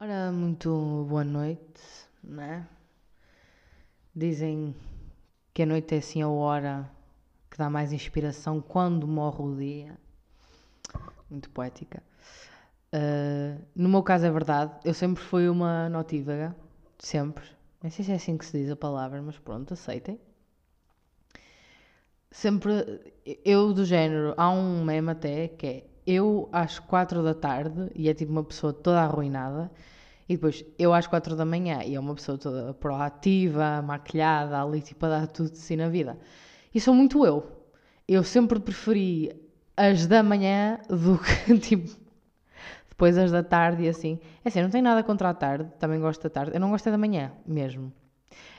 Ora, muito boa noite, né? Dizem que a noite é assim a hora que dá mais inspiração quando morre o dia. Muito poética. Uh, no meu caso é verdade, eu sempre fui uma notívaga, sempre. Não sei se é assim que se diz a palavra, mas pronto, aceitem. Sempre, eu do género, há um meme até que é eu às quatro da tarde e é tipo uma pessoa toda arruinada. E depois eu às quatro da manhã e é uma pessoa toda proativa, maquilhada, ali tipo a dar tudo de si na vida. E sou muito eu. Eu sempre preferi as da manhã do que tipo depois as da tarde e assim. É assim, não tenho nada contra a tarde, também gosto da tarde. Eu não gosto é da manhã mesmo.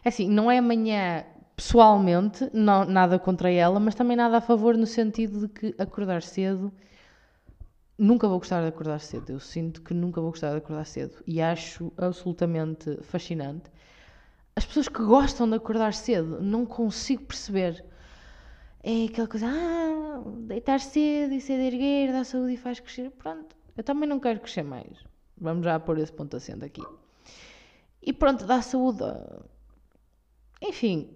É assim, não é amanhã pessoalmente, não, nada contra ela, mas também nada a favor no sentido de que acordar cedo nunca vou gostar de acordar cedo. Eu sinto que nunca vou gostar de acordar cedo e acho absolutamente fascinante. As pessoas que gostam de acordar cedo, não consigo perceber. É aquela coisa, ah, deitar cedo e de erguer, dá saúde e faz crescer. Pronto, eu também não quero crescer mais. Vamos já pôr esse ponto acento aqui. E pronto, dá saúde. Enfim,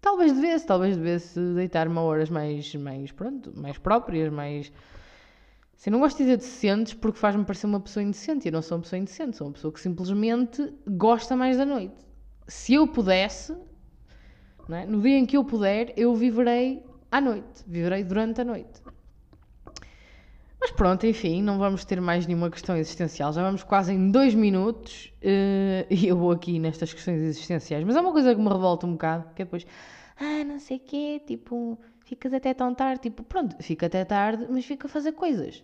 talvez devesse, talvez devesse deitar-me a horas mais, mais, pronto, mais próprias, mais Assim, não gosto de dizer decentes porque faz-me parecer uma pessoa indecente. Eu não sou uma pessoa indecente, sou uma pessoa que simplesmente gosta mais da noite. Se eu pudesse, é? no dia em que eu puder, eu viverei à noite, viverei durante a noite. Mas pronto, enfim, não vamos ter mais nenhuma questão existencial. Já vamos quase em dois minutos uh, e eu vou aqui nestas questões existenciais. Mas é uma coisa que me revolta um bocado, que é depois, ah, não sei o quê, tipo, ficas até tão tarde. Tipo, pronto, fica até tarde, mas fica a fazer coisas.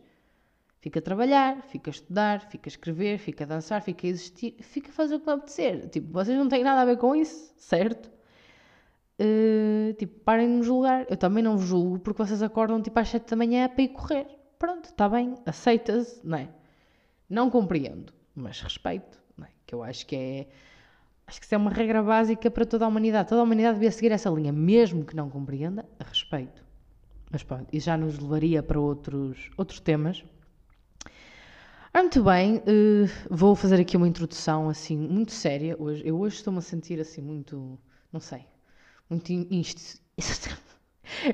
Fica a trabalhar, fica a estudar, fica a escrever, fica a dançar, fica a existir, fica a fazer o que me apetecer. Tipo, vocês não têm nada a ver com isso, certo? Uh, tipo, parem de me julgar. Eu também não vos julgo porque vocês acordam tipo às 7 da manhã para ir correr. Pronto, está bem, aceita-se, não é? Não compreendo, mas respeito, é? Que eu acho que é Acho que isso é uma regra básica para toda a humanidade. Toda a humanidade devia seguir essa linha, mesmo que não compreenda, respeito. Mas pronto, e já nos levaria para outros, outros temas. Ah, muito bem, uh, vou fazer aqui uma introdução assim muito séria hoje. Eu hoje estou-me a sentir assim muito, não sei, muito inst...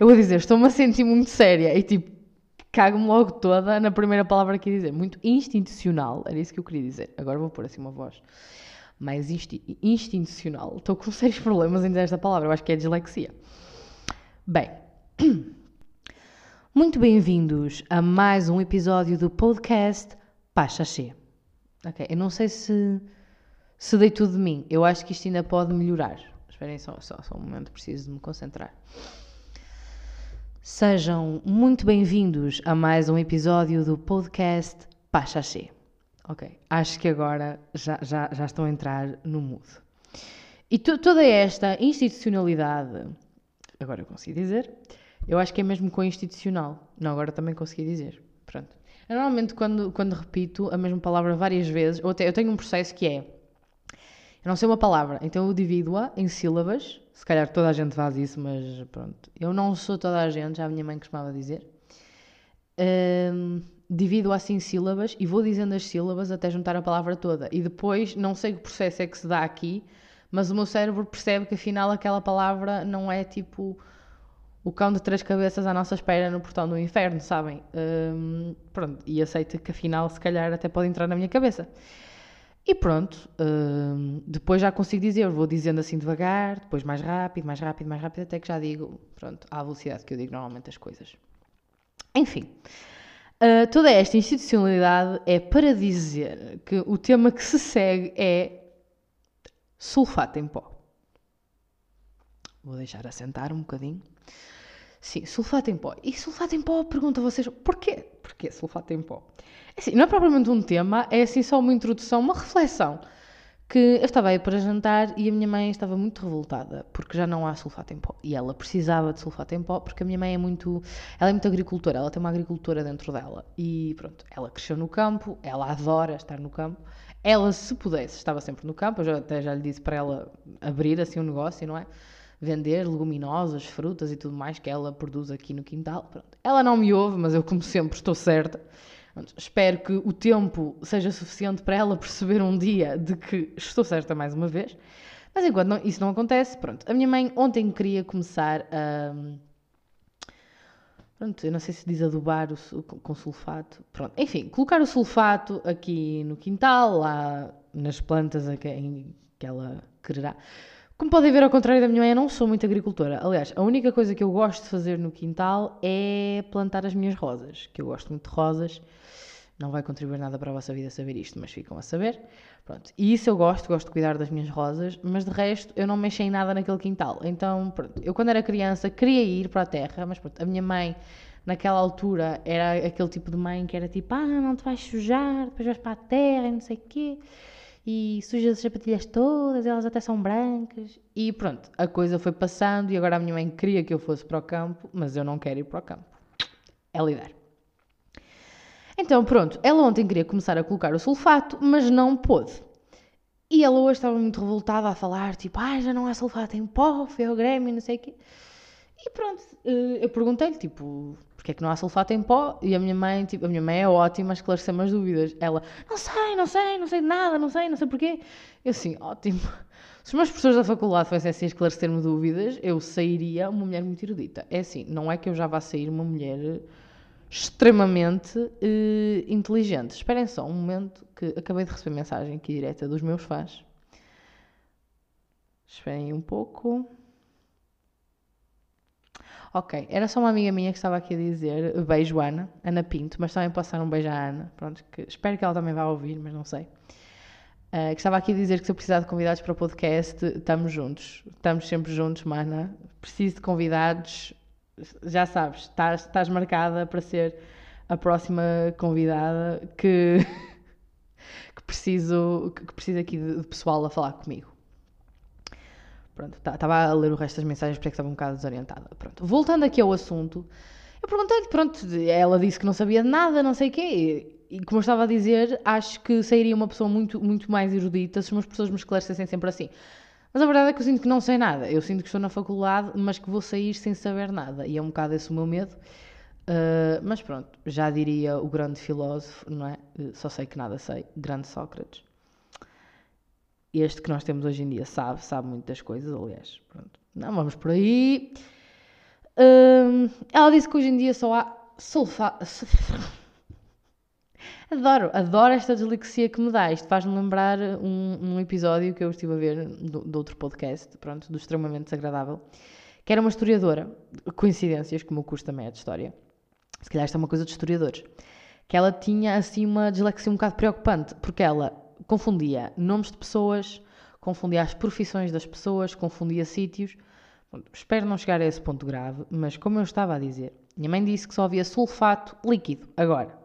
Eu vou dizer, estou-me a sentir muito séria e tipo, cago-me logo toda na primeira palavra que ia dizer. Muito institucional, era isso que eu queria dizer. Agora vou pôr assim uma voz mais insti institucional. Estou com sérios problemas em dizer esta palavra, eu acho que é dislexia. Bem, muito bem-vindos a mais um episódio do podcast Pachaxê. Ok, eu não sei se, se dei tudo de mim, eu acho que isto ainda pode melhorar. Esperem só, só, só um momento, preciso de me concentrar. Sejam muito bem-vindos a mais um episódio do podcast Pachaxê. Ok, acho que agora já, já, já estão a entrar no mood. E toda esta institucionalidade, agora eu consegui dizer, eu acho que é mesmo com institucional. Não, agora também consegui dizer. Pronto. Normalmente, quando, quando repito a mesma palavra várias vezes, ou até, eu tenho um processo que é: eu não sei uma palavra, então eu divido-a em sílabas. Se calhar toda a gente faz isso, mas pronto. Eu não sou toda a gente, já a minha mãe costumava dizer. Um, divido assim em sílabas e vou dizendo as sílabas até juntar a palavra toda. E depois, não sei que processo é que se dá aqui, mas o meu cérebro percebe que afinal aquela palavra não é tipo o cão de três cabeças à nossa espera no portão do inferno, sabem? Um, pronto, e aceita que afinal se calhar até pode entrar na minha cabeça. E pronto, um, depois já consigo dizer, vou dizendo assim devagar, depois mais rápido, mais rápido, mais rápido, até que já digo, pronto, à velocidade que eu digo normalmente as coisas. Enfim, Uh, toda esta institucionalidade é para dizer que o tema que se segue é sulfato em pó. Vou deixar assentar um bocadinho. Sim, sulfato em pó. E sulfato em pó, pergunto a vocês, porquê? Porquê sulfato em pó? É assim, não é propriamente um tema, é assim só uma introdução, uma reflexão. Que eu estava aí para jantar e a minha mãe estava muito revoltada porque já não há sulfato em pó. E ela precisava de sulfato em pó porque a minha mãe é muito ela é muito agricultora ela tem uma agricultura dentro dela. E pronto ela cresceu no campo ela adora estar no campo. Ela se pudesse estava sempre no campo. Eu já, até já lhe disse para ela abrir assim um negócio não é? Vender leguminosas frutas e tudo mais que ela produz aqui no quintal. Pronto. Ela não me ouve mas eu como sempre estou certa Pronto, espero que o tempo seja suficiente para ela perceber um dia de que estou certa mais uma vez. Mas enquanto não, isso não acontece, pronto. A minha mãe ontem queria começar a. Pronto, eu não sei se diz adubar o, com sulfato. Pronto, enfim, colocar o sulfato aqui no quintal, lá nas plantas em que ela quererá. Como podem ver, ao contrário da minha mãe, eu não sou muito agricultora. Aliás, a única coisa que eu gosto de fazer no quintal é plantar as minhas rosas, que eu gosto muito de rosas. Não vai contribuir nada para a vossa vida saber isto, mas ficam a saber. Pronto. E isso eu gosto, gosto de cuidar das minhas rosas, mas de resto eu não mexo em nada naquele quintal. Então, pronto, eu quando era criança queria ir para a terra, mas pronto, a minha mãe naquela altura era aquele tipo de mãe que era tipo, ah, não te vais sujar, depois vais para a terra e não sei o quê e sujas as sapatilhas todas, elas até são brancas. E pronto, a coisa foi passando e agora a minha mãe queria que eu fosse para o campo, mas eu não quero ir para o campo. É lidar. Então pronto, ela ontem queria começar a colocar o sulfato, mas não pôde. E ela hoje estava muito revoltada a falar, tipo, ah, já não há sulfato em pó, foi Grêmio, não sei o quê. E pronto, eh, eu perguntei-lhe, tipo, porque é que não há sulfato em pó? E a minha mãe, tipo, a minha mãe é ótima a esclarecer-me as dúvidas. Ela, não sei, não sei, não sei de nada, não sei, não sei porquê. Eu assim, ótimo. Se os meus professores da faculdade fossem assim esclarecer-me dúvidas, eu sairia uma mulher muito erudita. É assim, não é que eu já vá sair uma mulher extremamente uh, inteligente. Esperem só um momento que acabei de receber mensagem aqui direta dos meus fãs. Esperem um pouco. Ok, era só uma amiga minha que estava aqui a dizer beijo Ana, Ana Pinto, mas também posso dar um beijo à Ana, pronto, que espero que ela também vá ouvir, mas não sei. Uh, que estava aqui a dizer que se eu precisar de convidados para o podcast, estamos juntos. Estamos sempre juntos, mana. Preciso de convidados, já sabes, estás, marcada para ser a próxima convidada que, que preciso que preciso aqui de pessoal a falar comigo. Pronto, estava tá, a ler o resto das mensagens porque estava um bocado desorientada. Pronto, voltando aqui ao assunto, eu perguntei-lhe, pronto, ela disse que não sabia de nada, não sei o quê, e, como eu estava a dizer, acho que sairia uma pessoa muito, muito mais erudita se as pessoas me esclarecessem sempre assim. Mas a verdade é que eu sinto que não sei nada. Eu sinto que estou na faculdade, mas que vou sair sem saber nada. E é um bocado esse o meu medo. Uh, mas pronto, já diria o grande filósofo, não é? Uh, só sei que nada sei. Grande Sócrates este que nós temos hoje em dia sabe, sabe muitas coisas, aliás. Pronto. Não vamos por aí. Hum, ela disse que hoje em dia só há sulfato. adoro, adoro esta dislexia que me dá. Isto faz-me lembrar um, um, episódio que eu estive a ver do, outro podcast, pronto, do extremamente desagradável, que era uma historiadora, coincidências, que o meu curso também é de história. Se calhar isto é uma coisa de historiadores. Que ela tinha assim uma dislexia um bocado preocupante, porque ela confundia nomes de pessoas, confundia as profissões das pessoas, confundia sítios. Espero não chegar a esse ponto grave, mas como eu estava a dizer, minha mãe disse que só havia sulfato líquido agora.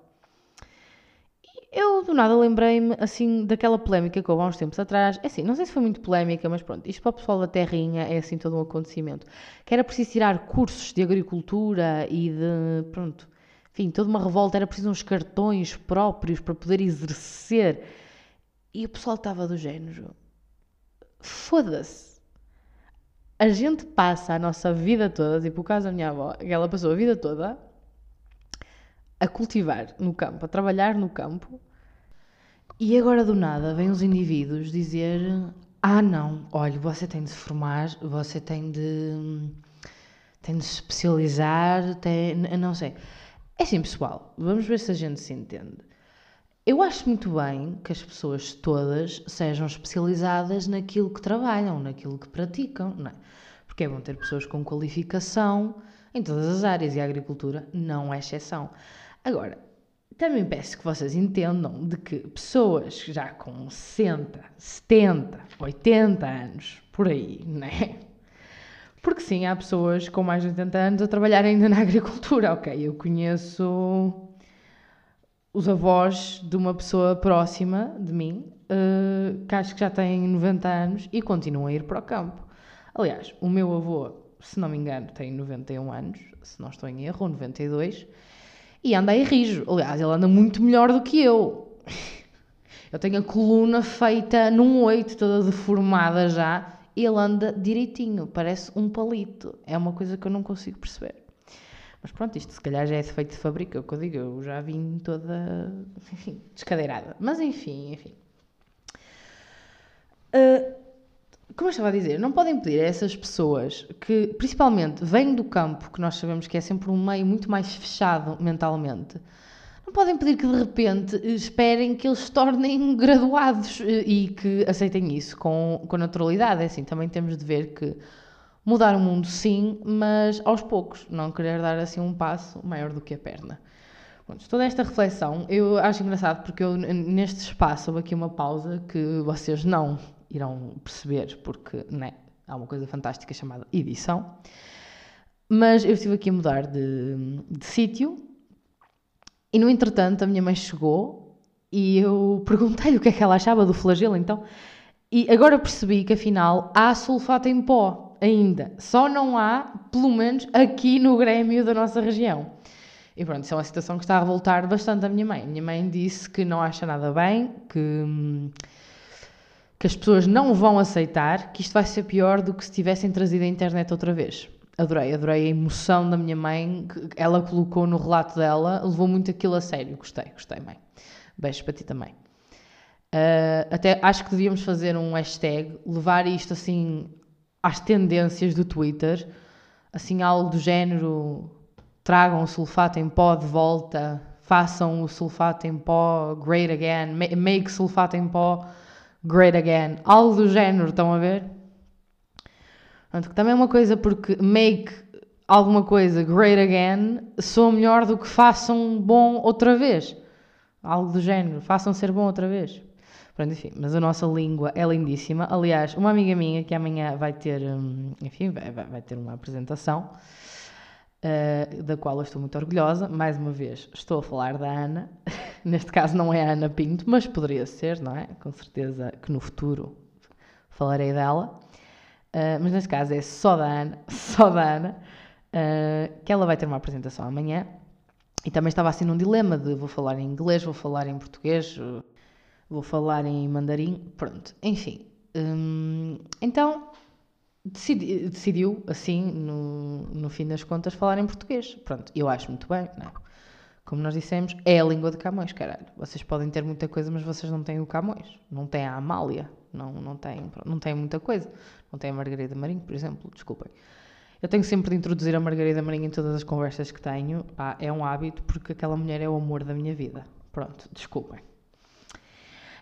Eu do nada lembrei-me assim daquela polémica que houve há uns tempos atrás. É assim, não sei se foi muito polémica, mas pronto, isto para o pessoal da Terrinha é assim todo um acontecimento. Que era preciso tirar cursos de agricultura e de. pronto. Enfim, toda uma revolta, era preciso uns cartões próprios para poder exercer e o pessoal estava do género: foda-se. A gente passa a nossa vida toda, tipo o caso da minha avó, que ela passou a vida toda a cultivar no campo, a trabalhar no campo, e agora do nada vêm os indivíduos dizer: Ah, não, olha, você tem de se formar, você tem de. tem de se especializar, tem. não sei. É assim, pessoal, vamos ver se a gente se entende. Eu acho muito bem que as pessoas todas sejam especializadas naquilo que trabalham, naquilo que praticam, não é? Porque é bom ter pessoas com qualificação em todas as áreas e a agricultura não é exceção. Agora, também peço que vocês entendam de que pessoas já com 60, 70, 80 anos, por aí, não é? Porque sim, há pessoas com mais de 80 anos a trabalhar ainda na agricultura, ok? Eu conheço os avós de uma pessoa próxima de mim, uh, que acho que já têm 90 anos e continuam a ir para o campo. Aliás, o meu avô, se não me engano, tem 91 anos, se não estou em erro, ou 92, e anda aí rijo. Aliás, ele anda muito melhor do que eu. Eu tenho a coluna feita num oito, toda deformada já, e ele anda direitinho, parece um palito. É uma coisa que eu não consigo perceber. Mas pronto, isto se calhar já é feito de fábrica, é o que eu digo, eu já vim toda, enfim, descadeirada. Mas enfim, enfim. Uh, como eu estava a dizer, não podem pedir a essas pessoas que, principalmente, vêm do campo, que nós sabemos que é sempre um meio muito mais fechado mentalmente, não podem pedir que de repente esperem que eles se tornem graduados eh, e que aceitem isso com, com naturalidade. É assim, também temos de ver que mudar o mundo sim, mas aos poucos, não querer dar assim um passo maior do que a perna. Pronto, toda esta reflexão eu acho engraçado porque eu, neste espaço houve aqui uma pausa que vocês não irão perceber, porque né, há uma coisa fantástica chamada edição. Mas eu estive aqui a mudar de, de sítio e, no entretanto, a minha mãe chegou e eu perguntei-lhe o que é que ela achava do flagelo, então. E agora percebi que, afinal, há sulfato em pó ainda. Só não há, pelo menos, aqui no Grêmio da nossa região. E pronto, isso é uma situação que está a revoltar bastante a minha mãe. A minha mãe disse que não acha nada bem, que que as pessoas não vão aceitar, que isto vai ser pior do que se tivessem trazido a internet outra vez. Adorei, adorei a emoção da minha mãe, que ela colocou no relato dela, levou muito aquilo a sério. Gostei, gostei, mãe. Beijos para ti também. Uh, até acho que devíamos fazer um hashtag, levar isto assim às tendências do Twitter, assim algo do género tragam o sulfato em pó de volta, façam o sulfato em pó great again, make sulfato em pó great again, algo do género, estão a ver? Portanto, que também é uma coisa porque make alguma coisa great again sou melhor do que façam bom outra vez. Algo do género, façam ser bom outra vez. Pronto, enfim, mas a nossa língua é lindíssima. Aliás, uma amiga minha que amanhã vai ter, hum, enfim, vai, vai ter uma apresentação, uh, da qual eu estou muito orgulhosa. Mais uma vez, estou a falar da Ana. Neste caso não é a Ana Pinto, mas poderia ser, não é? Com certeza que no futuro falarei dela. Uh, mas neste caso é só da Ana, só da Ana, uh, que ela vai ter uma apresentação amanhã. E também estava assim num dilema de vou falar em inglês, vou falar em português, vou falar em mandarim, pronto. Enfim, hum, então decidi, decidiu, assim, no, no fim das contas, falar em português. Pronto, eu acho muito bem, não é? Como nós dissemos, é a língua de Camões, caralho. Vocês podem ter muita coisa, mas vocês não têm o Camões. Não têm a Amália. Não, não, têm, não têm muita coisa. Não têm a Margarida Marinho, por exemplo. Desculpem. Eu tenho sempre de introduzir a Margarida Marinho em todas as conversas que tenho. Ah, é um hábito, porque aquela mulher é o amor da minha vida. Pronto, desculpem.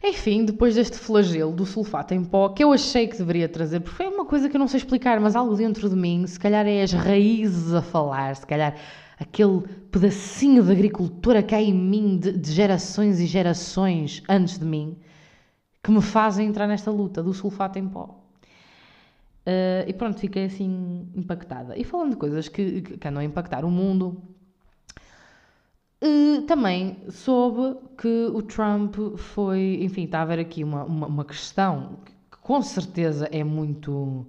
Enfim, depois deste flagelo do sulfato em pó, que eu achei que deveria trazer, porque foi uma coisa que eu não sei explicar, mas algo dentro de mim, se calhar é as raízes a falar, se calhar aquele pedacinho de agricultura que há em mim de, de gerações e gerações antes de mim, que me fazem entrar nesta luta do sulfato em pó. Uh, e pronto, fiquei assim impactada. E falando de coisas que, que andam a impactar o mundo, também soube que o Trump foi. Enfim, está a haver aqui uma, uma, uma questão que com certeza é muito,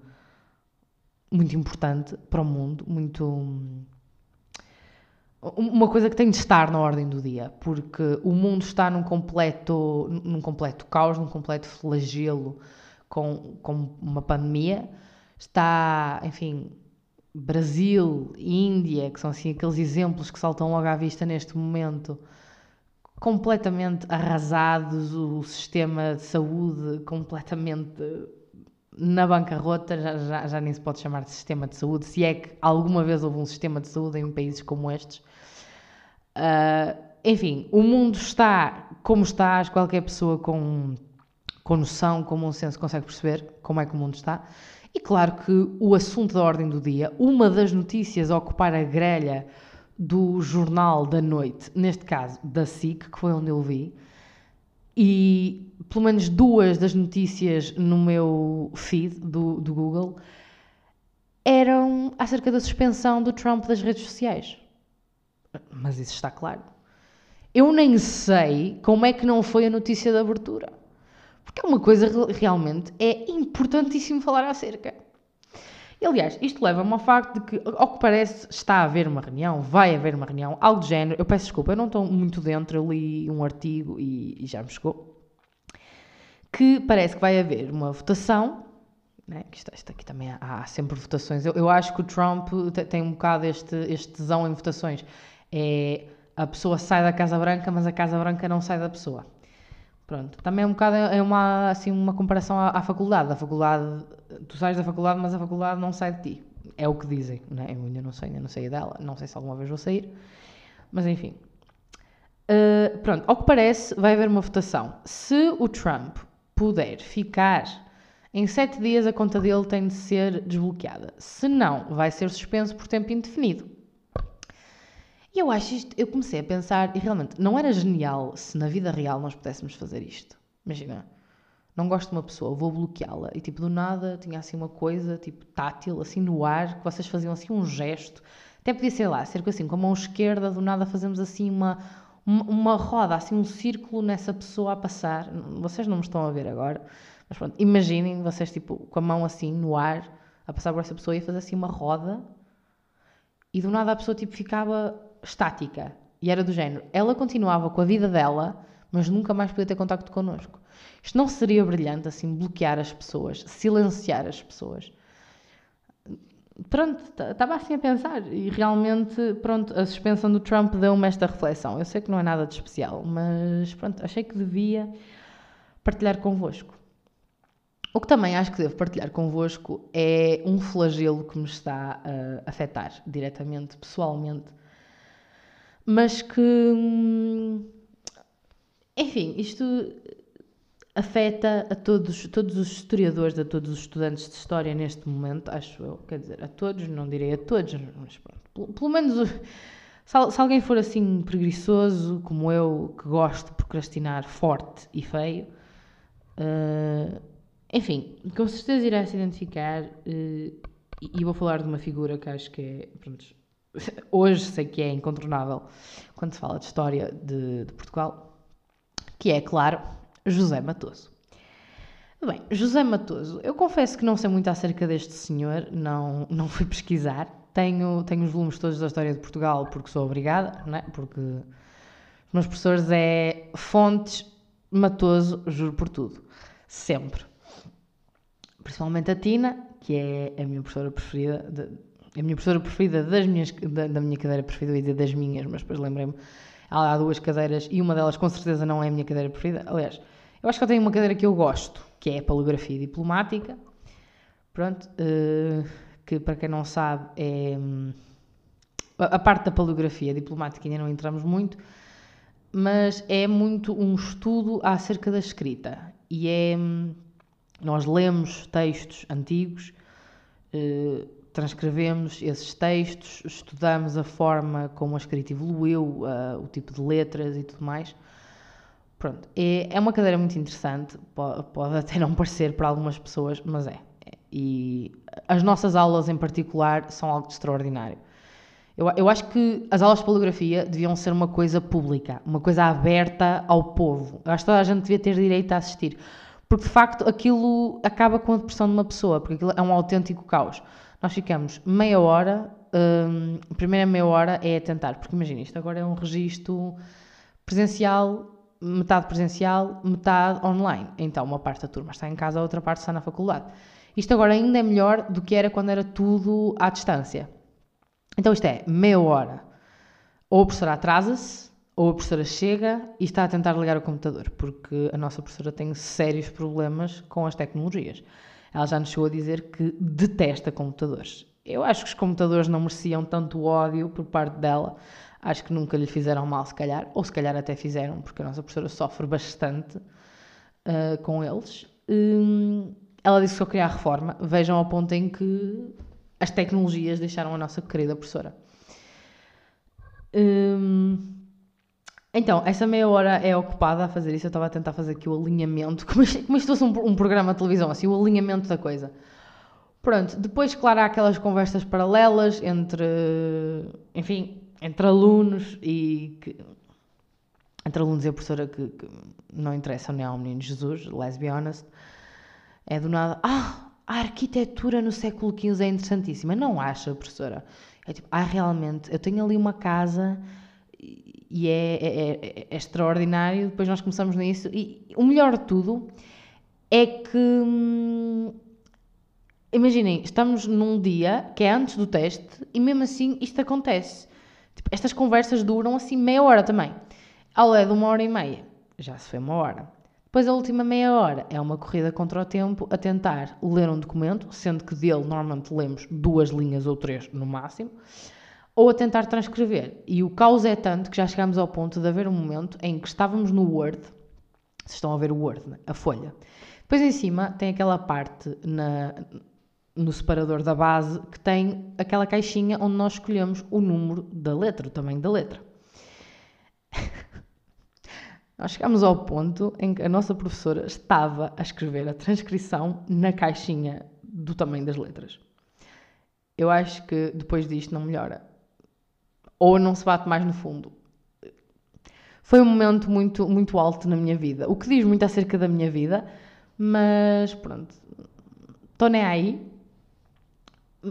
muito importante para o mundo, muito uma coisa que tem de estar na ordem do dia, porque o mundo está num completo, num completo caos, num completo flagelo com, com uma pandemia. Está, enfim, Brasil, Índia, que são assim aqueles exemplos que saltam logo à vista neste momento, completamente arrasados, o sistema de saúde completamente na bancarrota, já, já, já nem se pode chamar de sistema de saúde, se é que alguma vez houve um sistema de saúde em países como estes. Uh, enfim, o mundo está como está, qualquer pessoa com, com noção, com bom senso consegue perceber como é que o mundo está. E claro que o assunto da ordem do dia, uma das notícias a ocupar a grelha do jornal da noite, neste caso da SIC, que foi onde eu vi, e pelo menos duas das notícias no meu feed do, do Google eram acerca da suspensão do Trump das redes sociais. Mas isso está claro. Eu nem sei como é que não foi a notícia de abertura. Porque é uma coisa realmente é importantíssimo falar acerca. E, aliás, isto leva-me ao facto de que, ao que parece, está a haver uma reunião, vai haver uma reunião, algo do género. Eu peço desculpa, eu não estou muito dentro, eu li um artigo e, e já me chegou. Que parece que vai haver uma votação Né? Isto, isto aqui também há, há sempre votações. Eu, eu, acho que o Trump tem um bocado este, este tesão em votações. É a pessoa sai da Casa Branca, mas a Casa Branca não sai da pessoa. Pronto. Também é um bocado é uma, assim, uma comparação à, à faculdade. A faculdade, tu sais da faculdade, mas a faculdade não sai de ti. É o que dizem, né? Eu ainda não sei, ainda não sei dela, não sei se alguma vez vou sair, mas enfim. Uh, pronto, ao que parece, vai haver uma votação. Se o Trump puder ficar em sete dias, a conta dele tem de ser desbloqueada. Se não, vai ser suspenso por tempo indefinido. E eu acho isto, eu comecei a pensar, e realmente, não era genial se na vida real nós pudéssemos fazer isto. Imagina, não gosto de uma pessoa, vou bloqueá-la. E tipo, do nada tinha assim uma coisa, tipo, tátil, assim no ar, que vocês faziam assim um gesto. Até podia ser lá, ser assim, com a mão esquerda, do nada fazemos assim uma, uma roda, assim um círculo nessa pessoa a passar. Vocês não me estão a ver agora, mas pronto, imaginem vocês tipo com a mão assim no ar, a passar por essa pessoa e a fazer assim uma roda. E do nada a pessoa tipo ficava estática. E era do género. Ela continuava com a vida dela, mas nunca mais podia ter contacto connosco. Isto não seria brilhante, assim, bloquear as pessoas, silenciar as pessoas? Pronto, estava assim a pensar e realmente, pronto, a suspensão do Trump deu-me esta reflexão. Eu sei que não é nada de especial, mas pronto, achei que devia partilhar convosco. O que também acho que devo partilhar convosco é um flagelo que me está a afetar diretamente, pessoalmente, mas que, hum, enfim, isto afeta a todos, todos os historiadores, a todos os estudantes de história neste momento, acho eu, quer dizer, a todos, não direi a todos, mas pronto, pelo, menos se, se, alguém for assim preguiçoso, como eu, que gosto de procrastinar forte e feio, uh, enfim, com certeza irá se identificar uh, e, e vou falar de uma figura que acho que é, pronto, hoje sei que é incontornável quando se fala de história de, de Portugal, que é, claro, José Matoso. Bem, José Matoso, eu confesso que não sei muito acerca deste senhor, não, não fui pesquisar. Tenho, tenho os volumes todos da história de Portugal porque sou obrigada, não é? porque os meus professores é fontes Matoso, juro por tudo. Sempre. Principalmente a Tina, que é a minha professora preferida, de, a minha professora preferida das minhas, da, da minha cadeira preferida, eu ia dizer das minhas, mas depois lembrei-me, há duas cadeiras e uma delas com certeza não é a minha cadeira preferida. Aliás, eu acho que eu tenho uma cadeira que eu gosto, que é a Paleografia Diplomática. Pronto, uh, que para quem não sabe é. A parte da paleografia diplomática ainda não entramos muito, mas é muito um estudo acerca da escrita. E é. Nós lemos textos antigos, uh, transcrevemos esses textos, estudamos a forma como a escrita evoluiu, uh, o tipo de letras e tudo mais. Pronto, é, é uma cadeira muito interessante, pode, pode até não parecer para algumas pessoas, mas é. E as nossas aulas em particular são algo extraordinário. Eu, eu acho que as aulas de paleografia deviam ser uma coisa pública, uma coisa aberta ao povo. Eu acho que toda a gente devia ter direito a assistir. Porque de facto aquilo acaba com a depressão de uma pessoa, porque aquilo é um autêntico caos. Nós ficamos meia hora, hum, a primeira meia hora é a tentar, porque imagina, isto agora é um registro presencial metade presencial, metade online. Então, uma parte da turma está em casa, a outra parte está na faculdade. Isto agora ainda é melhor do que era quando era tudo à distância. Então, isto é meia hora. Ou a professora atrasa-se, ou a professora chega e está a tentar ligar o computador, porque a nossa professora tem sérios problemas com as tecnologias. Ela já nos chegou a dizer que detesta computadores. Eu acho que os computadores não mereciam tanto ódio por parte dela Acho que nunca lhe fizeram mal, se calhar, ou se calhar até fizeram, porque a nossa professora sofre bastante uh, com eles. Um, ela disse que só queria a reforma. Vejam ao ponto em que as tecnologias deixaram a nossa querida professora. Um, então, essa meia hora é ocupada a fazer isso. Eu estava a tentar fazer aqui o alinhamento, como isto fosse um, um, programa de televisão, assim, o alinhamento da coisa. Pronto, depois, claro, há aquelas conversas paralelas entre, enfim, entre alunos e que, entre alunos e a professora que, que não interessam nem ao menino Jesus, let's be honest, é do nada, ah, a arquitetura no século XV é interessantíssima. Não acha, professora? É tipo, ah, realmente, eu tenho ali uma casa e é, é, é, é extraordinário. Depois nós começamos nisso. E o melhor de tudo é que hum, imaginem, estamos num dia que é antes do teste e mesmo assim isto acontece. Tipo, estas conversas duram assim meia hora também. Ao é de uma hora e meia, já se foi uma hora. Depois a última meia hora é uma corrida contra o tempo a tentar ler um documento, sendo que dele normalmente lemos duas linhas ou três no máximo, ou a tentar transcrever. E o caos é tanto que já chegámos ao ponto de haver um momento em que estávamos no Word, vocês estão a ver o Word, né? a folha. Depois em cima tem aquela parte na, no separador da base que tem aquela caixinha onde nós escolhemos o número da letra, o tamanho da letra. nós chegámos ao ponto em que a nossa professora estava a escrever a transcrição na caixinha do tamanho das letras. Eu acho que depois disto não melhora. Ou não se bate mais no fundo. Foi um momento muito, muito alto na minha vida. O que diz muito acerca da minha vida, mas pronto. Estou nem aí,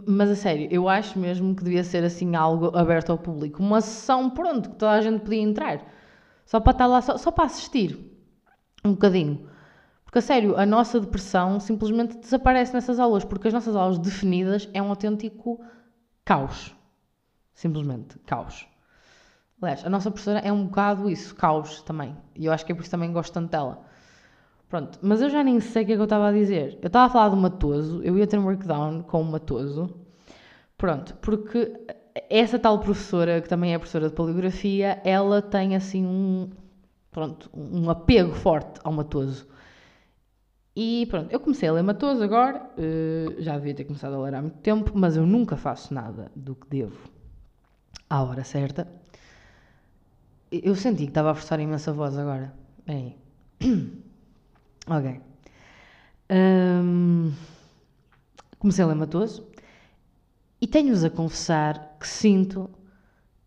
mas a sério, eu acho mesmo que devia ser assim algo aberto ao público. Uma sessão, pronto, que toda a gente podia entrar. Só para estar lá, só, só para assistir. Um bocadinho. Porque a sério, a nossa depressão simplesmente desaparece nessas aulas, porque as nossas aulas definidas é um autêntico caos. Simplesmente caos. Aliás, a nossa professora é um bocado isso, caos também. E eu acho que é por isso também gosto tanto dela. Pronto, mas eu já nem sei o que é que eu estava a dizer. Eu estava a falar do Matoso, eu ia ter um workdown com o Matoso. Pronto, porque essa tal professora, que também é professora de poligrafia, ela tem assim um, pronto, um apego forte ao Matoso. E pronto, eu comecei a ler Matoso agora, uh, já devia ter começado a ler há muito tempo, mas eu nunca faço nada do que devo à hora certa. Eu senti que estava a forçar imensa voz agora. Bem. Ok. Um, comecei a ler Matoso e tenho-vos a confessar que sinto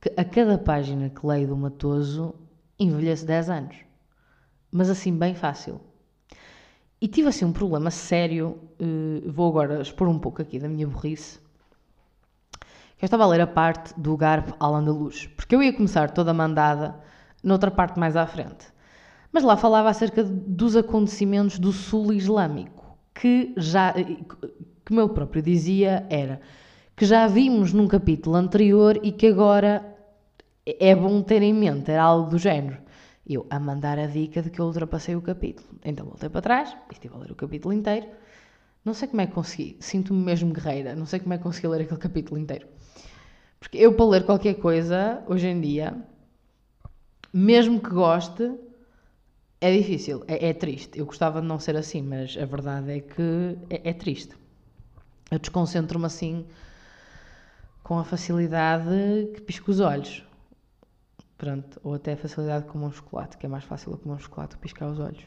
que a cada página que leio do Matoso envelheço 10 anos. Mas assim, bem fácil. E tive assim um problema sério, uh, vou agora expor um pouco aqui da minha burrice. Eu estava a ler a parte do Garbo Al-Andalus, porque eu ia começar toda mandada noutra parte mais à frente. Mas lá falava acerca dos acontecimentos do sul islâmico, que já, como ele próprio dizia, era que já vimos num capítulo anterior e que agora é bom ter em mente, era algo do género. Eu a mandar a dica de que eu ultrapassei o capítulo. Então voltei para trás e estive a ler o capítulo inteiro. Não sei como é que consegui, sinto-me mesmo guerreira, não sei como é que consegui ler aquele capítulo inteiro. Porque eu, para ler qualquer coisa, hoje em dia, mesmo que goste, é difícil, é, é, triste. Eu gostava de não ser assim, mas a verdade é que é, é triste. Eu desconcentro-me assim com a facilidade que pisco os olhos. Pronto, ou até a facilidade com um chocolate, que é mais fácil comer um chocolate que piscar os olhos.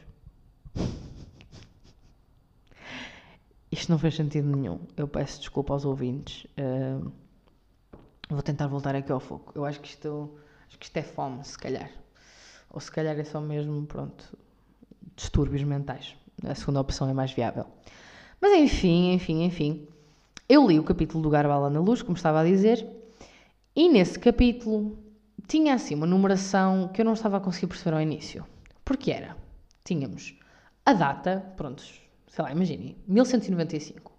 Isto não fez sentido nenhum. Eu peço desculpa aos ouvintes. Uh, vou tentar voltar aqui ao foco. Eu acho que isto, acho que isto é fome, se calhar. Ou se calhar é só mesmo, pronto, distúrbios mentais. A segunda opção é mais viável. Mas enfim, enfim, enfim. Eu li o capítulo do Garbala na Luz, como estava a dizer, e nesse capítulo tinha assim uma numeração que eu não estava a conseguir perceber ao início. Porque era, tínhamos a data, pronto, sei lá, imaginem, 1195.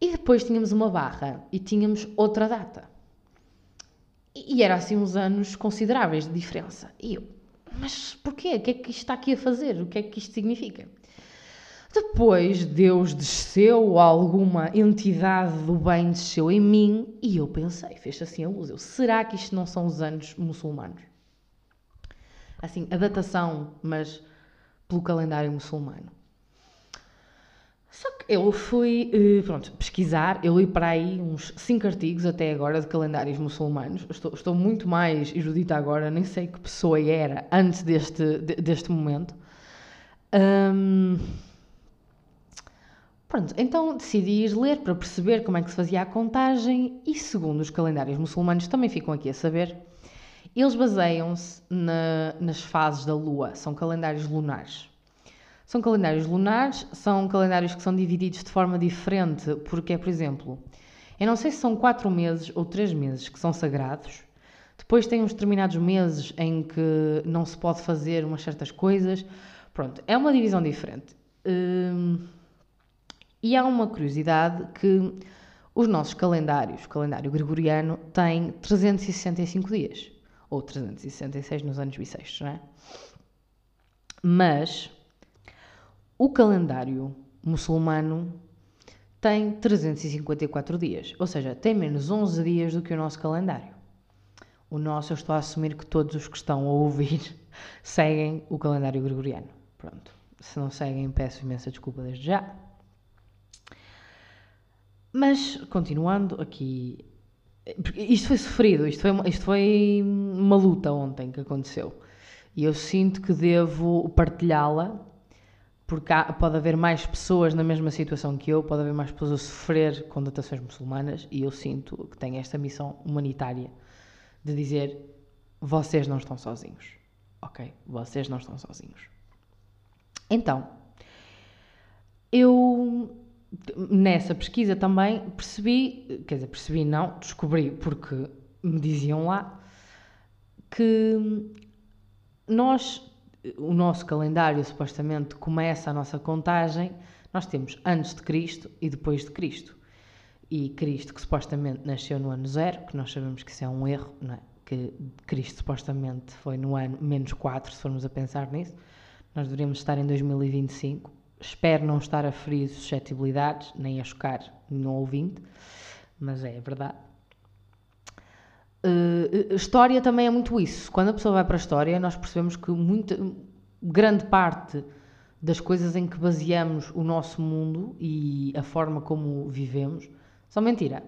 E depois tínhamos uma barra e tínhamos outra data. E era assim uns anos consideráveis de diferença. E eu, mas porquê? O que é que isto está aqui a fazer? O que é que isto significa? Depois Deus desceu, alguma entidade do bem desceu em mim e eu pensei, fez assim a luz. Eu, será que isto não são os anos muçulmanos? Assim, a datação, mas pelo calendário muçulmano. Só que eu fui, eh, pronto, pesquisar, eu li para aí uns 5 artigos até agora de calendários muçulmanos. Estou, estou, muito mais erudita agora, nem sei que pessoa era antes deste, deste momento. Um, pronto, então decidi ir ler para perceber como é que se fazia a contagem e segundo os calendários muçulmanos, também ficam aqui a saber, eles baseiam-se na, nas fases da lua, são calendários lunares. São calendários lunares, são calendários que são divididos de forma diferente, porque é, por exemplo, eu não sei se são quatro meses ou três meses que são sagrados. Depois tem uns determinados meses em que não se pode fazer umas certas coisas. Pronto, é uma divisão diferente. Hum, E há uma curiosidade que os nossos calendários, o calendário gregoriano, tem 365 dias, ou 366 nos anos bissextos, não é? Mas o calendário muçulmano tem 354 dias, ou seja, tem menos 11 dias do que o nosso calendário. O nosso, eu estou a assumir que todos os que estão a ouvir seguem o calendário gregoriano. Pronto. Se não seguem, peço imensa desculpa desde já. Mas, continuando aqui. Isto foi sofrido, isto foi, isto foi uma luta ontem que aconteceu. E eu sinto que devo partilhá-la, porque há, pode haver mais pessoas na mesma situação que eu, pode haver mais pessoas a sofrer com datações muçulmanas, e eu sinto que tenho esta missão humanitária de dizer: vocês não estão sozinhos. Ok? Vocês não estão sozinhos. Então, eu nessa pesquisa também percebi, quer dizer, percebi não, descobri porque me diziam lá que nós, o nosso calendário supostamente começa a nossa contagem, nós temos antes de Cristo e depois de Cristo. E Cristo, que supostamente nasceu no ano zero, que nós sabemos que isso é um erro, é? que Cristo supostamente foi no ano menos 4, se formos a pensar nisso. Nós deveríamos estar em 2025. Espero não estar a ferir suscetibilidades, nem a chocar no ouvinte, mas é verdade. Uh, história também é muito isso. Quando a pessoa vai para a história, nós percebemos que muita, grande parte das coisas em que baseamos o nosso mundo e a forma como vivemos são mentira.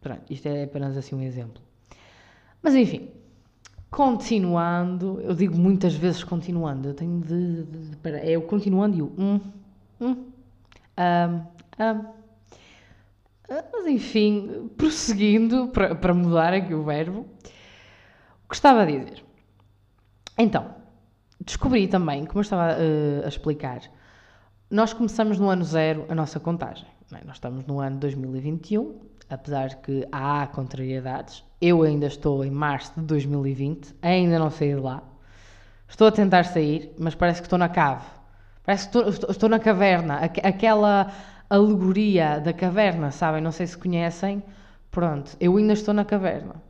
Pronto, isto é apenas assim um exemplo. Mas enfim, continuando, eu digo muitas vezes continuando, eu tenho de. de, de para, é o continuando e o um, um, um, um. Mas enfim, prosseguindo, para, para mudar aqui o verbo, o que estava a dizer. Então, descobri também, como eu estava uh, a explicar, nós começamos no ano zero a nossa contagem. É? Nós estamos no ano 2021, apesar que há contrariedades. Eu ainda estou em março de 2020, ainda não saí de lá. Estou a tentar sair, mas parece que estou na cave. Parece que estou, estou, estou na caverna. Aquela alegoria da caverna, sabem? Não sei se conhecem. Pronto, eu ainda estou na caverna.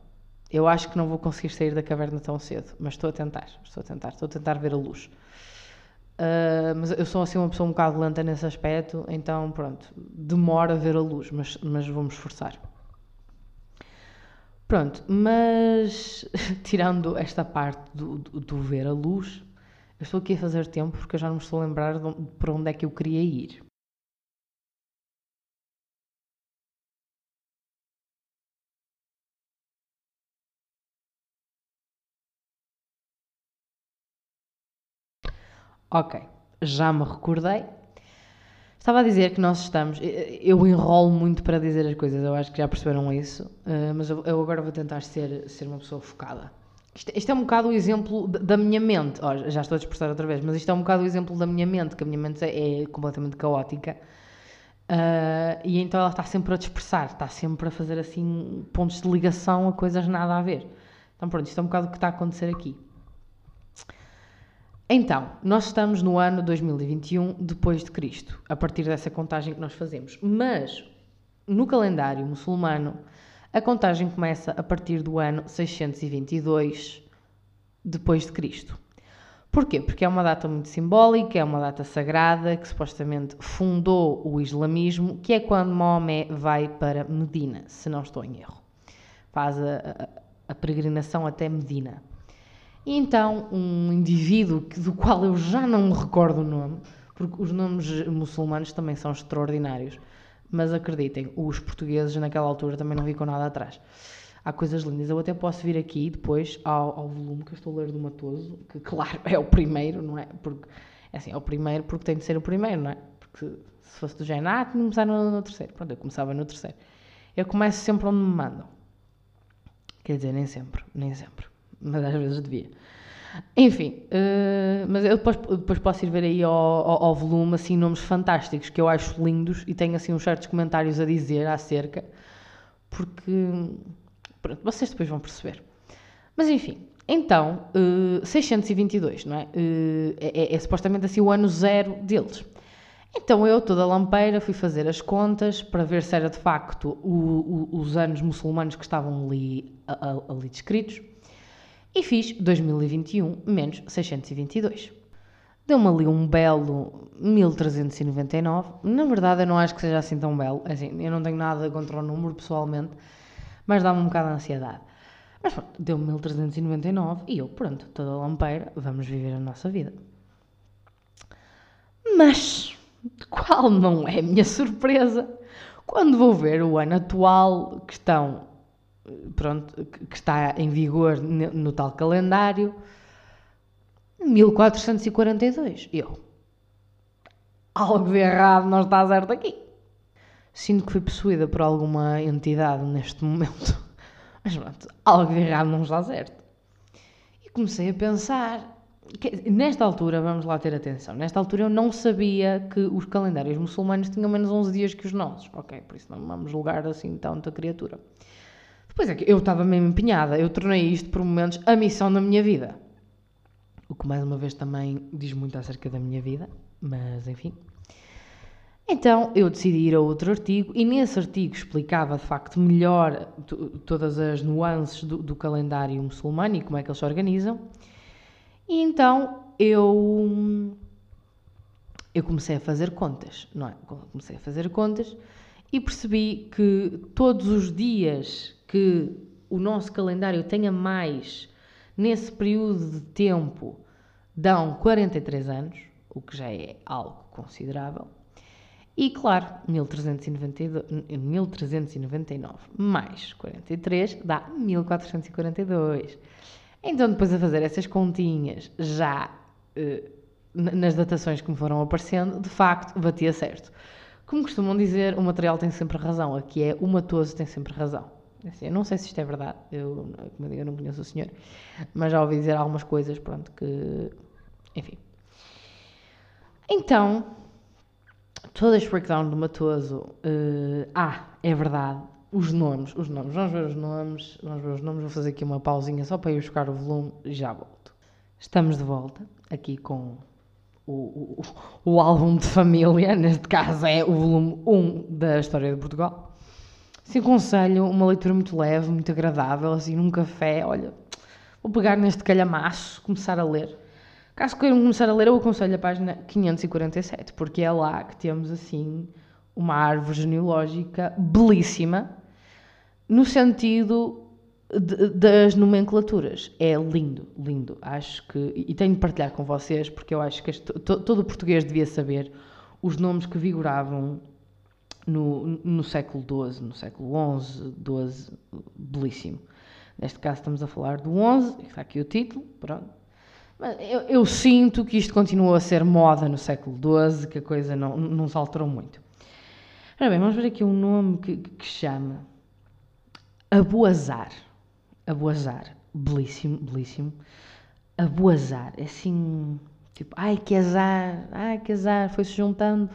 Eu acho que não vou conseguir sair da caverna tão cedo, mas estou a tentar, estou a tentar, estou a tentar ver a luz. Uh, mas eu sou assim uma pessoa um bocado lenta nesse aspecto, então pronto, demora a ver a luz, mas, mas vou-me esforçar. Pronto, mas tirando esta parte do, do, do, ver a luz, eu estou aqui a fazer tempo porque eu já não me estou a lembrar de, para onde é que eu queria ir. Ok, já me recordei. Estava a dizer que nós estamos. Eu enrolo muito para dizer as coisas, eu acho que já perceberam isso, eh, mas eu agora vou tentar ser, ser uma pessoa focada. Isto, isto é um bocado o exemplo da minha mente. Oh, já estou a dispersar outra vez, mas isto é um bocado o exemplo da minha mente, que a minha mente é, é completamente caótica. Uh, e então ela está sempre a dispersar, está sempre a fazer assim pontos de ligação a coisas nada a ver. Então pronto, isto é um bocado o que está a acontecer aqui. Então, nós estamos no ano 2021 depois de Cristo, a partir dessa contagem que nós fazemos. Mas no calendário muçulmano, a contagem começa a partir do ano 622 depois de Cristo. Porquê? Porque é uma data muito simbólica, é uma data sagrada que supostamente fundou o islamismo, que é quando Maomé vai para Medina, se não estou em erro. Faz a, a, a peregrinação até Medina. E então, um indivíduo do qual eu já não me recordo o nome, porque os nomes muçulmanos também são extraordinários, mas acreditem, os portugueses naquela altura também não vi com nada atrás. Há coisas lindas. Eu até posso vir aqui depois ao, ao volume que eu estou a ler do Matoso, que claro é o primeiro, não é? Porque, é assim, é o primeiro porque tem de ser o primeiro, não é? Porque se fosse do género, ah, começar no, no terceiro. Pronto, eu começava no terceiro. Eu começo sempre onde me mandam. Quer dizer, nem sempre, nem sempre mas às vezes devia. Enfim, uh, mas eu depois, depois posso ir ver aí ao, ao, ao, volume assim nomes fantásticos que eu acho lindos e tenho assim uns certos comentários a dizer acerca, porque pronto, vocês depois vão perceber. Mas enfim, então, uh, eh, 622, não é? Uh, é, é? é, supostamente assim o ano zero deles. Então eu, toda lampeira, fui fazer as contas para ver se era de facto o, o, os anos muçulmanos que estavam ali, ali descritos e fiz 2021 menos 622. Deu-me ali um belo 1399. Na verdade, eu não acho que seja assim tão belo. Assim, eu não tenho nada contra o número pessoalmente, mas dá-me um bocado de ansiedade. Mas pronto, deu-me 1399 e eu, pronto, toda lampeira, vamos viver a nossa vida. Mas qual não é a minha surpresa quando vou ver o ano atual que estão pronto, que está em vigor no tal calendário 1442. Eu. Algo de errado não está certo aqui. Sinto que fui possuída por alguma entidade neste momento. Mas pronto, algo de errado não está certo. E comecei a pensar que, nesta altura, vamos lá ter atenção, nesta altura eu não sabia que os calendários muçulmanos tinham menos 11 dias que os nossos. Ok, por isso não vamos julgar assim tanta criatura. Depois é que eu estava mesmo empenhada, eu tornei isto por momentos a missão da minha vida. O que mais uma vez também diz muito acerca da minha vida, mas enfim. Então eu decidi ir a outro artigo e nesse artigo explicava de facto melhor todas as nuances do, do calendário muçulmano e como é que eles se organizam. E então eu, eu comecei a fazer contas, não é? Comecei a fazer contas e percebi que todos os dias que o nosso calendário tenha mais nesse período de tempo dão 43 anos, o que já é algo considerável. E claro, 1392, 1399 mais 43 dá 1442. Então, depois a fazer essas continhas, já uh, nas datações que me foram aparecendo, de facto, batia certo. Como costumam dizer, o material tem sempre razão. Aqui é o matoso tem sempre razão. Assim, eu não sei se isto é verdade, eu, como eu digo, eu não conheço o senhor, mas já ouvi dizer algumas coisas, pronto, que. Enfim. Então, todo este breakdown do Matoso. Uh, ah, é verdade, os nomes, os nomes, vamos ver os nomes, vamos ver os nomes, vou fazer aqui uma pausinha só para ir buscar o volume e já volto. Estamos de volta aqui com o, o, o álbum de família, neste caso é o volume 1 da História de Portugal. Sim, aconselho uma leitura muito leve, muito agradável, assim, num café, olha, vou pegar neste calhamaço, começar a ler. Caso queiram começar a ler, eu aconselho a página 547, porque é lá que temos, assim, uma árvore genealógica belíssima, no sentido de, das nomenclaturas. É lindo, lindo. Acho que. E tenho de partilhar com vocês, porque eu acho que este, to, todo o português devia saber os nomes que vigoravam no, no século XII, no século XI, XII, belíssimo. Neste caso estamos a falar do XI, está aqui o título, pronto. Mas eu, eu, sinto que isto continua a ser moda no século XII, que a coisa não, não se alterou muito. Ora bem, vamos ver aqui um nome que, que chama Aboazar. Aboazar. Belíssimo, belíssimo. Aboazar. É assim, tipo, ai que azar, ai que azar, foi-se juntando.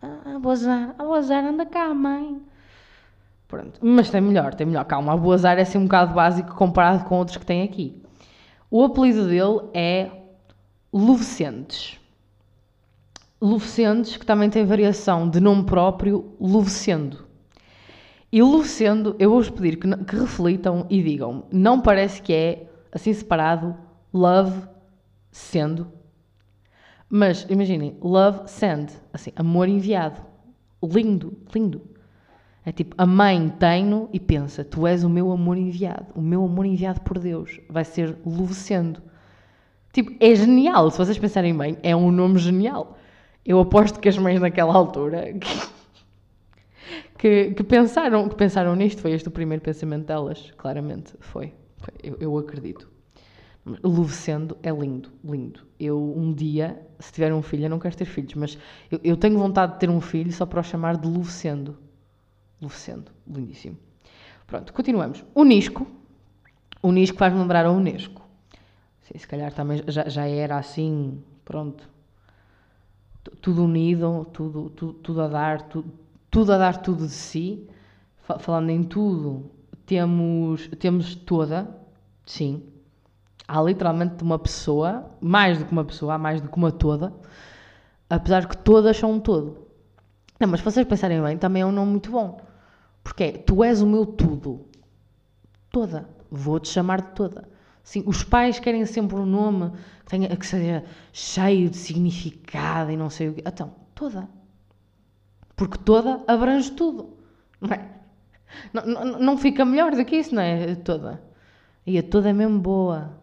Ah, Aboazar, Aboazar, anda cá, mãe. Pronto, mas tem melhor, tem melhor. Calma, Aboazar é assim um bocado básico comparado com outros que tem aqui. O apelido dele é Luvecentes. Luvecentes, que também tem variação de nome próprio, Luvecendo. E Luvecendo, eu vou-vos pedir que, que reflitam e digam, não parece que é assim separado, love, sendo. Mas imaginem, love, send, assim, amor enviado. Lindo, lindo. É tipo, a mãe tem-no e pensa, tu és o meu amor enviado, o meu amor enviado por Deus. Vai ser Luvecendo. Tipo, é genial, se vocês pensarem bem, é um nome genial. Eu aposto que as mães naquela altura que, que, pensaram, que pensaram nisto, foi este o primeiro pensamento delas, claramente, foi. foi eu, eu, acredito. Luvecendo é lindo, lindo. Eu um dia, se tiver um filho, eu não quero ter filhos, mas eu, eu tenho vontade de ter um filho só para o chamar de Luvecendo. Luvecendo, lindíssimo. Pronto, continuamos. Unisco. Unisco faz-me lembrar a Unesco. Sim, se calhar também já, já era assim, pronto, tudo unido, tudo, tudo, tudo a dar, tudo, tudo a dar tudo de si. Falando em tudo, temos, temos toda, sim. Há literalmente uma pessoa, mais do que uma pessoa, há mais do que uma toda. Apesar que todas são um todo. Não, mas se vocês pensarem bem, também é um nome muito bom. Porque é, tu és o meu tudo. Toda. Vou-te chamar de toda. Sim, os pais querem sempre um nome que, tenha, que seja cheio de significado e não sei o quê. Então, toda. Porque toda abrange tudo. Não é? Não, não, não fica melhor do que isso, não é? Toda. E a toda é mesmo boa.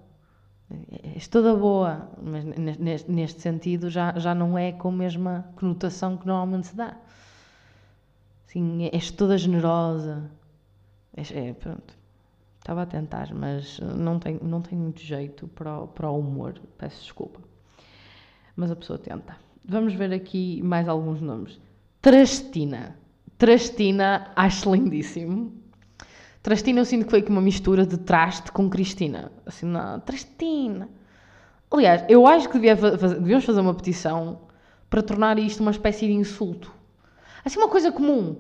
És toda boa. Mas neste, neste sentido já, já não é com a mesma conotação que normalmente se dá. Sim, és toda generosa. É, pronto. Estava a tentar, mas não tenho, não tenho muito jeito para o, para o humor. Peço desculpa. Mas a pessoa tenta. Vamos ver aqui mais alguns nomes. Trastina. Trastina, acho lindíssimo. Trastina eu sinto que foi uma mistura de traste com Cristina. Assim, não, Trastina. Aliás, eu acho que devia fazer, devíamos fazer uma petição para tornar isto uma espécie de insulto. Assim, uma coisa comum,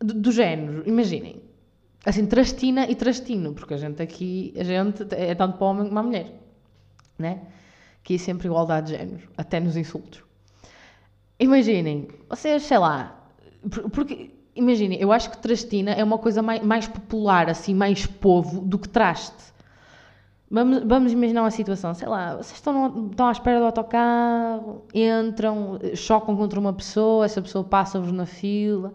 do, do género, imaginem. Assim, trastina e trastino, porque a gente aqui, a gente é tanto para homem como para mulher, né? Que é sempre igualdade de género, até nos insultos. Imaginem, vocês, sei lá, porque, imaginem, eu acho que trastina é uma coisa mais, mais popular, assim, mais povo do que traste. Vamos, vamos imaginar uma situação, sei lá, vocês estão, no, estão à espera do autocarro, entram, chocam contra uma pessoa, essa pessoa passa-vos na fila.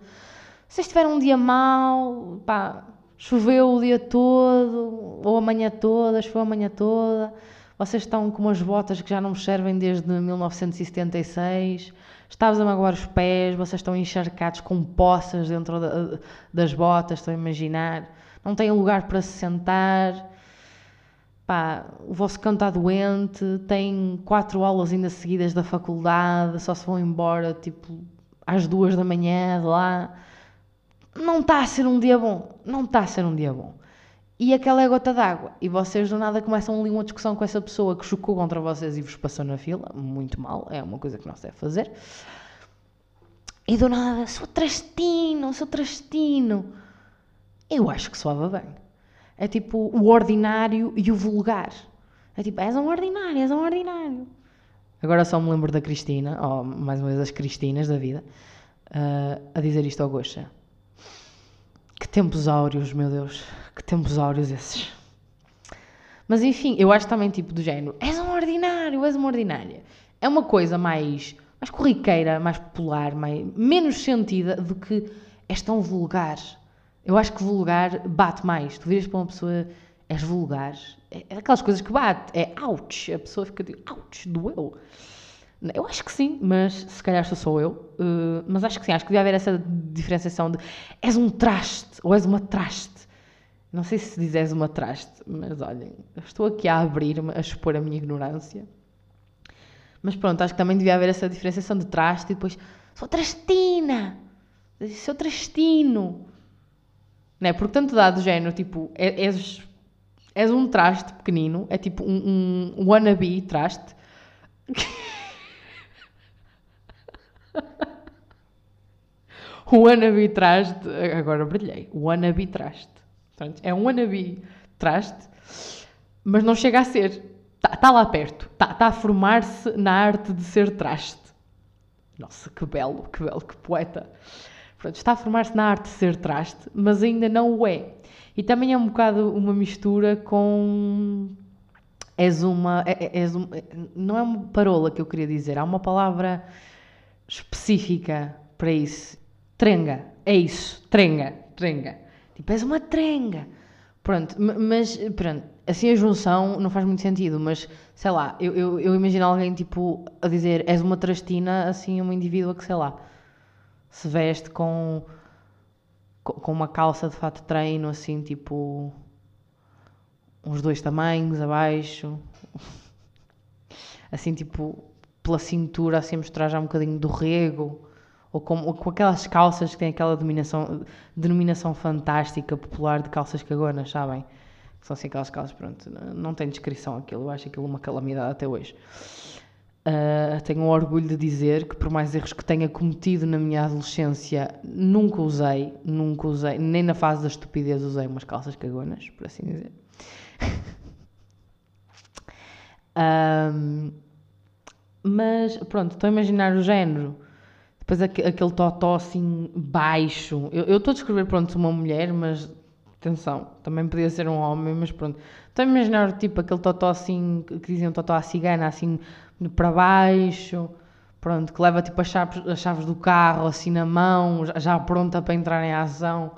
Vocês tiveram um dia mau, pá, choveu o dia todo, ou a manhã toda, choveu a manhã toda, vocês estão com umas botas que já não servem desde 1976, estavas a magoar os pés, vocês estão encharcados com poças dentro da, das botas, estão a imaginar, não têm lugar para se sentar, pá, o vosso cão está doente, tem quatro aulas ainda seguidas da faculdade, só se vão embora tipo às duas da manhã de lá. Não está a ser um dia bom, não está a ser um dia bom. E aquela é gota d'água. E vocês do nada começam ali uma discussão com essa pessoa que chocou contra vocês e vos passou na fila. Muito mal, é uma coisa que não se deve fazer. E do nada, sou trastino, sou trastino. Eu acho que soava bem. É tipo o ordinário e o vulgar. É tipo, és um ordinário, és um ordinário. Agora só me lembro da Cristina, ou mais uma vez as Cristinas da vida, uh, a dizer isto ao Gosha. Que tempos áureos, meu Deus. Que tempos áureos esses. Mas enfim, eu acho também tipo do género: és um ordinário, és uma ordinária. É uma coisa mais, mais corriqueira, mais popular, mais, menos sentida do que és tão vulgar. Eu acho que vulgar bate mais. Tu viras para uma pessoa, és vulgar. É, é aquelas coisas que bate. É ouch. A pessoa fica tipo, ouch, doeu. Eu acho que sim, mas se calhar sou só eu. Uh, mas acho que sim, acho que devia haver essa diferenciação de és um traste ou és uma traste. Não sei se diz és uma traste, mas olhem, estou aqui a abrir-me, a expor a minha ignorância. Mas pronto, acho que também devia haver essa diferenciação de traste e depois sou trastina, sou trastino. Não é? Porque tanto dá do género, tipo, é, és, és um traste pequenino, é tipo um, um wannabe traste. wannabe traste, agora brilhei, wannabe traste. É um wannabe traste, mas não chega a ser. Está tá lá perto, está tá a formar-se na arte de ser traste. Nossa, que belo, que belo, que poeta. Pronto, está a formar-se na arte de ser traste, mas ainda não o é. E também é um bocado uma mistura com. És uma. É, é. Não é uma parola que eu queria dizer, há uma palavra específica para isso. Trenga, é isso, trenga, trenga. Tipo, uma trenga. Pronto, mas pronto, assim a junção não faz muito sentido, mas sei lá, eu, eu, eu imagino alguém tipo a dizer és uma trastina, assim, uma indivídua que sei lá, se veste com, com uma calça de fato de treino, assim, tipo uns dois tamanhos abaixo, assim, tipo pela cintura, assim, mostrar já um bocadinho do rego, ou com, ou com aquelas calças que têm aquela denominação, fantástica, popular de calças cagonas, sabem? São assim aquelas calças, pronto, não tem descrição aquilo, eu acho aquilo uma calamidade até hoje. Uh, tenho o orgulho de dizer que, por mais erros que tenha cometido na minha adolescência, nunca usei, nunca usei, nem na fase da estupidez usei umas calças cagonas, por assim dizer. um, Mas pronto, estou a imaginar o género. Depois aquele totó assim baixo. Eu estou a descrever, pronto, uma mulher, mas atenção, também podia ser um homem, mas pronto. Estou a imaginar tipo aquele totó assim, que diziam totó à cigana, assim para baixo, pronto, que leva tipo as chaves, as chaves do carro assim na mão, já, pronta para entrar em ação,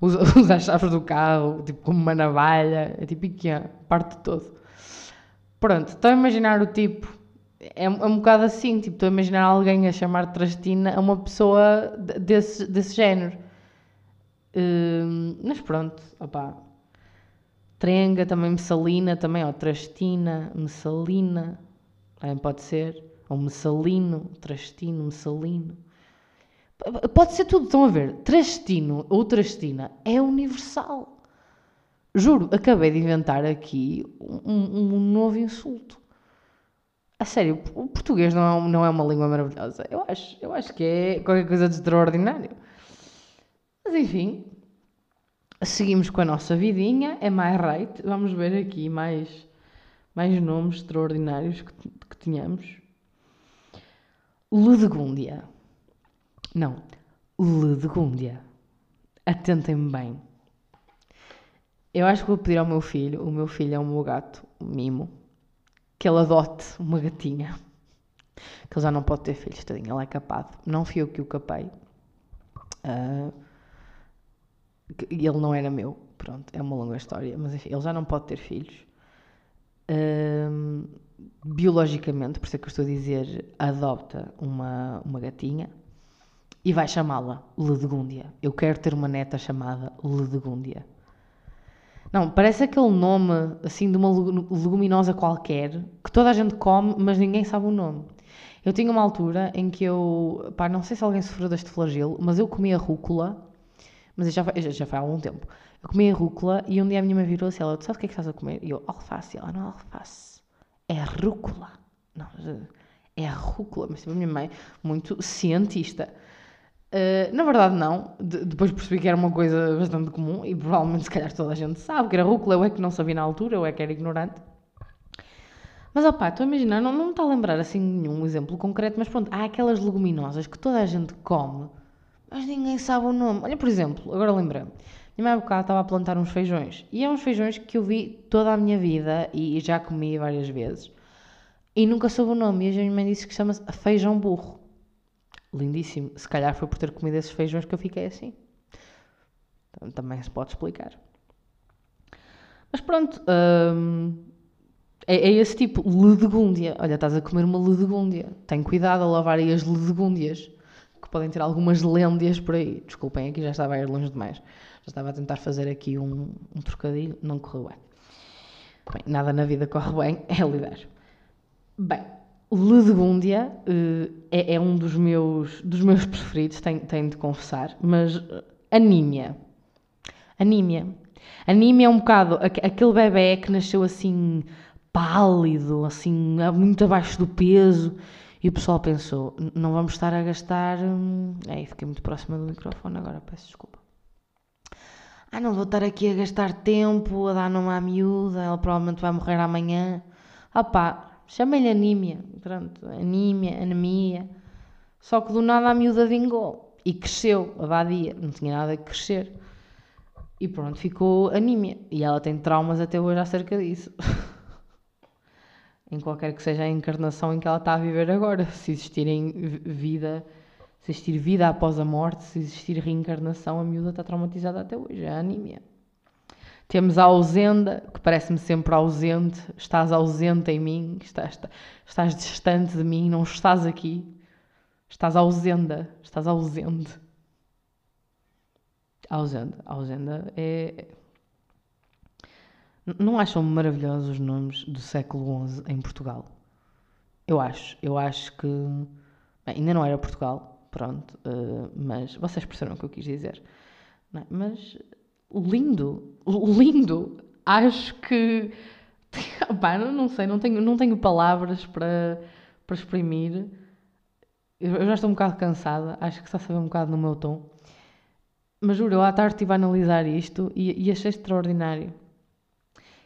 usa, usa, as chaves do carro, tipo como uma navalha, é tipo Ikea, parte de todo. Pronto, estou a imaginar o tipo é, é um bocado assim, tipo, estou a imaginar alguém a chamar Trastina a uma pessoa desse, desse género. Uh, mas pronto, opá. Trenga, também Messalina, também, ó, Trastina, Messalina, também pode ser. Ou Messalino, Trastino, Messalino. Pode ser tudo, estão a ver? Trastino ou Trastina é universal. Juro, acabei de inventar aqui um, um novo insulto. A sério, o português não é, não é uma língua maravilhosa. Eu acho, eu acho que é qualquer coisa de extraordinário. Mas enfim, seguimos com a nossa vidinha. É mais right. Vamos ver aqui mais, mais nomes extraordinários que, que tínhamos. Ludegúndia. Não, Ludegúndia. Atentem-me bem. Eu acho que vou pedir ao meu filho, o meu filho é o meu gato, Mimo, que ele adote uma gatinha. Que ele já não pode ter filhos, tadinho, ele é capado. Não fui eu que o capei. Uh, ele não era meu, pronto, é uma longa história, mas enfim, ele já não pode ter filhos. Uh, biologicamente, por isso é que eu estou a dizer, adopta uma, uma gatinha e vai chamá-la Ledegúndia. Eu quero ter uma neta chamada Ledegúndia. Não, parece aquele nome assim de uma leguminosa qualquer que toda a gente come, mas ninguém sabe o nome. Eu tinha uma altura em que eu, pá, não sei se alguém sofreu deste flagelo, mas eu comia rúcula, mas já foi, já foi há algum tempo. Eu comia rúcula e um dia a minha mãe virou-se ela, tu sabes o que é que estás a comer? E eu, alface. E ela, não alface, é rúcula. Não, é rúcula, mas tipo, a minha mãe, muito cientista. Uh, na verdade, não. De depois percebi que era uma coisa bastante comum e provavelmente, se calhar, toda a gente sabe que era rúcula. Eu é que não sabia na altura, eu é que era ignorante. Mas, opá, estou a imaginar, não, não me está a lembrar assim nenhum exemplo concreto, mas pronto, há aquelas leguminosas que toda a gente come, mas ninguém sabe o nome. Olha, por exemplo, agora lembrei Minha mãe, há estava a plantar uns feijões e é uns feijões que eu vi toda a minha vida e já comi várias vezes e nunca soube o nome. E a minha mãe disse que chama-se feijão burro lindíssimo. Se calhar foi por ter comido esses feijões que eu fiquei assim. Então, também se pode explicar. Mas pronto, hum, é, é, esse tipo, ledegúndia. Olha, estás a comer uma ledegúndia. Tem cuidado a lavar aí as ledegúndias, que podem ter algumas lêndias por aí. Desculpem, aqui já estava a ir longe demais. Já estava a tentar fazer aqui um, um trocadilho, não correu bem. Bem, nada na vida corre bem, é lidar. Bem, Ledegúndia uh, é, é, um dos meus, dos meus preferidos, tenho, tenho de confessar, mas uh, anímia. Anímia. Anímia é um bocado aquele bebê que nasceu assim pálido, assim muito abaixo do peso e o pessoal pensou, não vamos estar a gastar... Hum... Ai, fiquei muito próxima do microfone agora, peço desculpa. Ah, não vou estar aqui a gastar tempo a dar numa miúda, ela provavelmente vai morrer amanhã. Ah pá, Chamei-lhe anímia, pronto, anímia, anemia. Só que do nada a miúda vingou e cresceu, a vadia, não tinha nada a crescer. E pronto, ficou anímia. E ela tem traumas até hoje acerca disso. em qualquer que seja a encarnação em que ela está a viver agora. Se existirem vida, se existir vida após a morte, se existir reencarnação, a miúda está traumatizada até hoje. É a anímia. Temos a ausenda, que parece-me sempre ausente. Estás ausente em mim, estás, estás distante de mim, não estás aqui. Estás ausenda, estás ausente. Ausenda, ausenda é. Não acham maravilhosos os nomes do século XI em Portugal? Eu acho, eu acho que. Bem, ainda não era Portugal, pronto, uh, mas vocês perceberam o que eu quis dizer. Não, é? mas lindo, lindo. Acho que. Pá, não sei, não tenho, não tenho palavras para, para exprimir. Eu já estou um bocado cansada, acho que está a saber um bocado no meu tom. Mas juro, eu à tarde estive a analisar isto e, e achei extraordinário.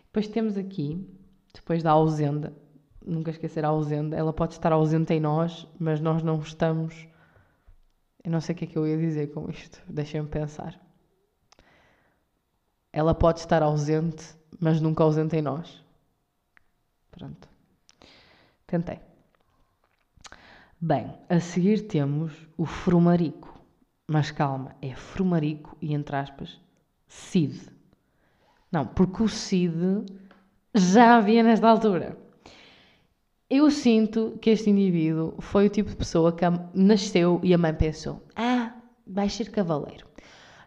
Depois temos aqui, depois da ausenda, nunca esquecer a ausente. Ela pode estar ausente em nós, mas nós não estamos. Eu não sei o que é que eu ia dizer com isto. Deixem-me pensar. Ela pode estar ausente, mas nunca ausente em nós. Pronto. Tentei. Bem, a seguir temos o frumarico. Mas calma, é frumarico e entre aspas, Cid. Não, porque o Cid já havia nesta altura. Eu sinto que este indivíduo foi o tipo de pessoa que nasceu e a mãe pensou: Ah, vais ser cavaleiro.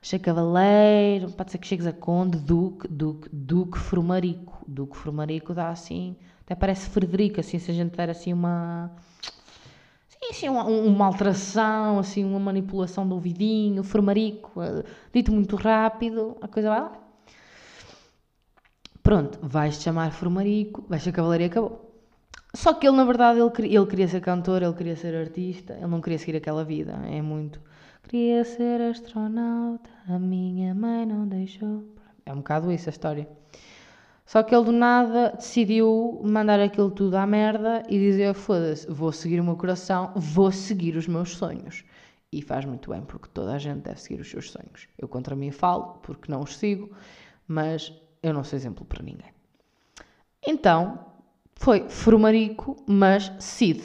Ser cavaleiro, pode ser que chegues a conde, duque, duque, duque formarico. Duque formarico dá assim, até parece Frederico, assim, se a gente der assim uma. Sim, assim, uma, uma alteração, assim, uma manipulação do ouvidinho, formarico, eh, dito muito rápido, a coisa vai lá. Pronto, vais-te chamar formarico, vais ser cavaleiro e acabou. Só que ele, na verdade, ele, ele queria ser cantor, ele queria ser artista, ele não queria seguir aquela vida. É muito. Queria ser astronauta, a minha mãe não deixou. É um bocado isso a história. Só que ele do nada decidiu mandar aquilo tudo à merda e dizer: foda-se, vou seguir o meu coração, vou seguir os meus sonhos. E faz muito bem, porque toda a gente deve seguir os seus sonhos. Eu contra mim falo, porque não os sigo, mas eu não sou exemplo para ninguém. Então, foi Frumarico, mas Cid.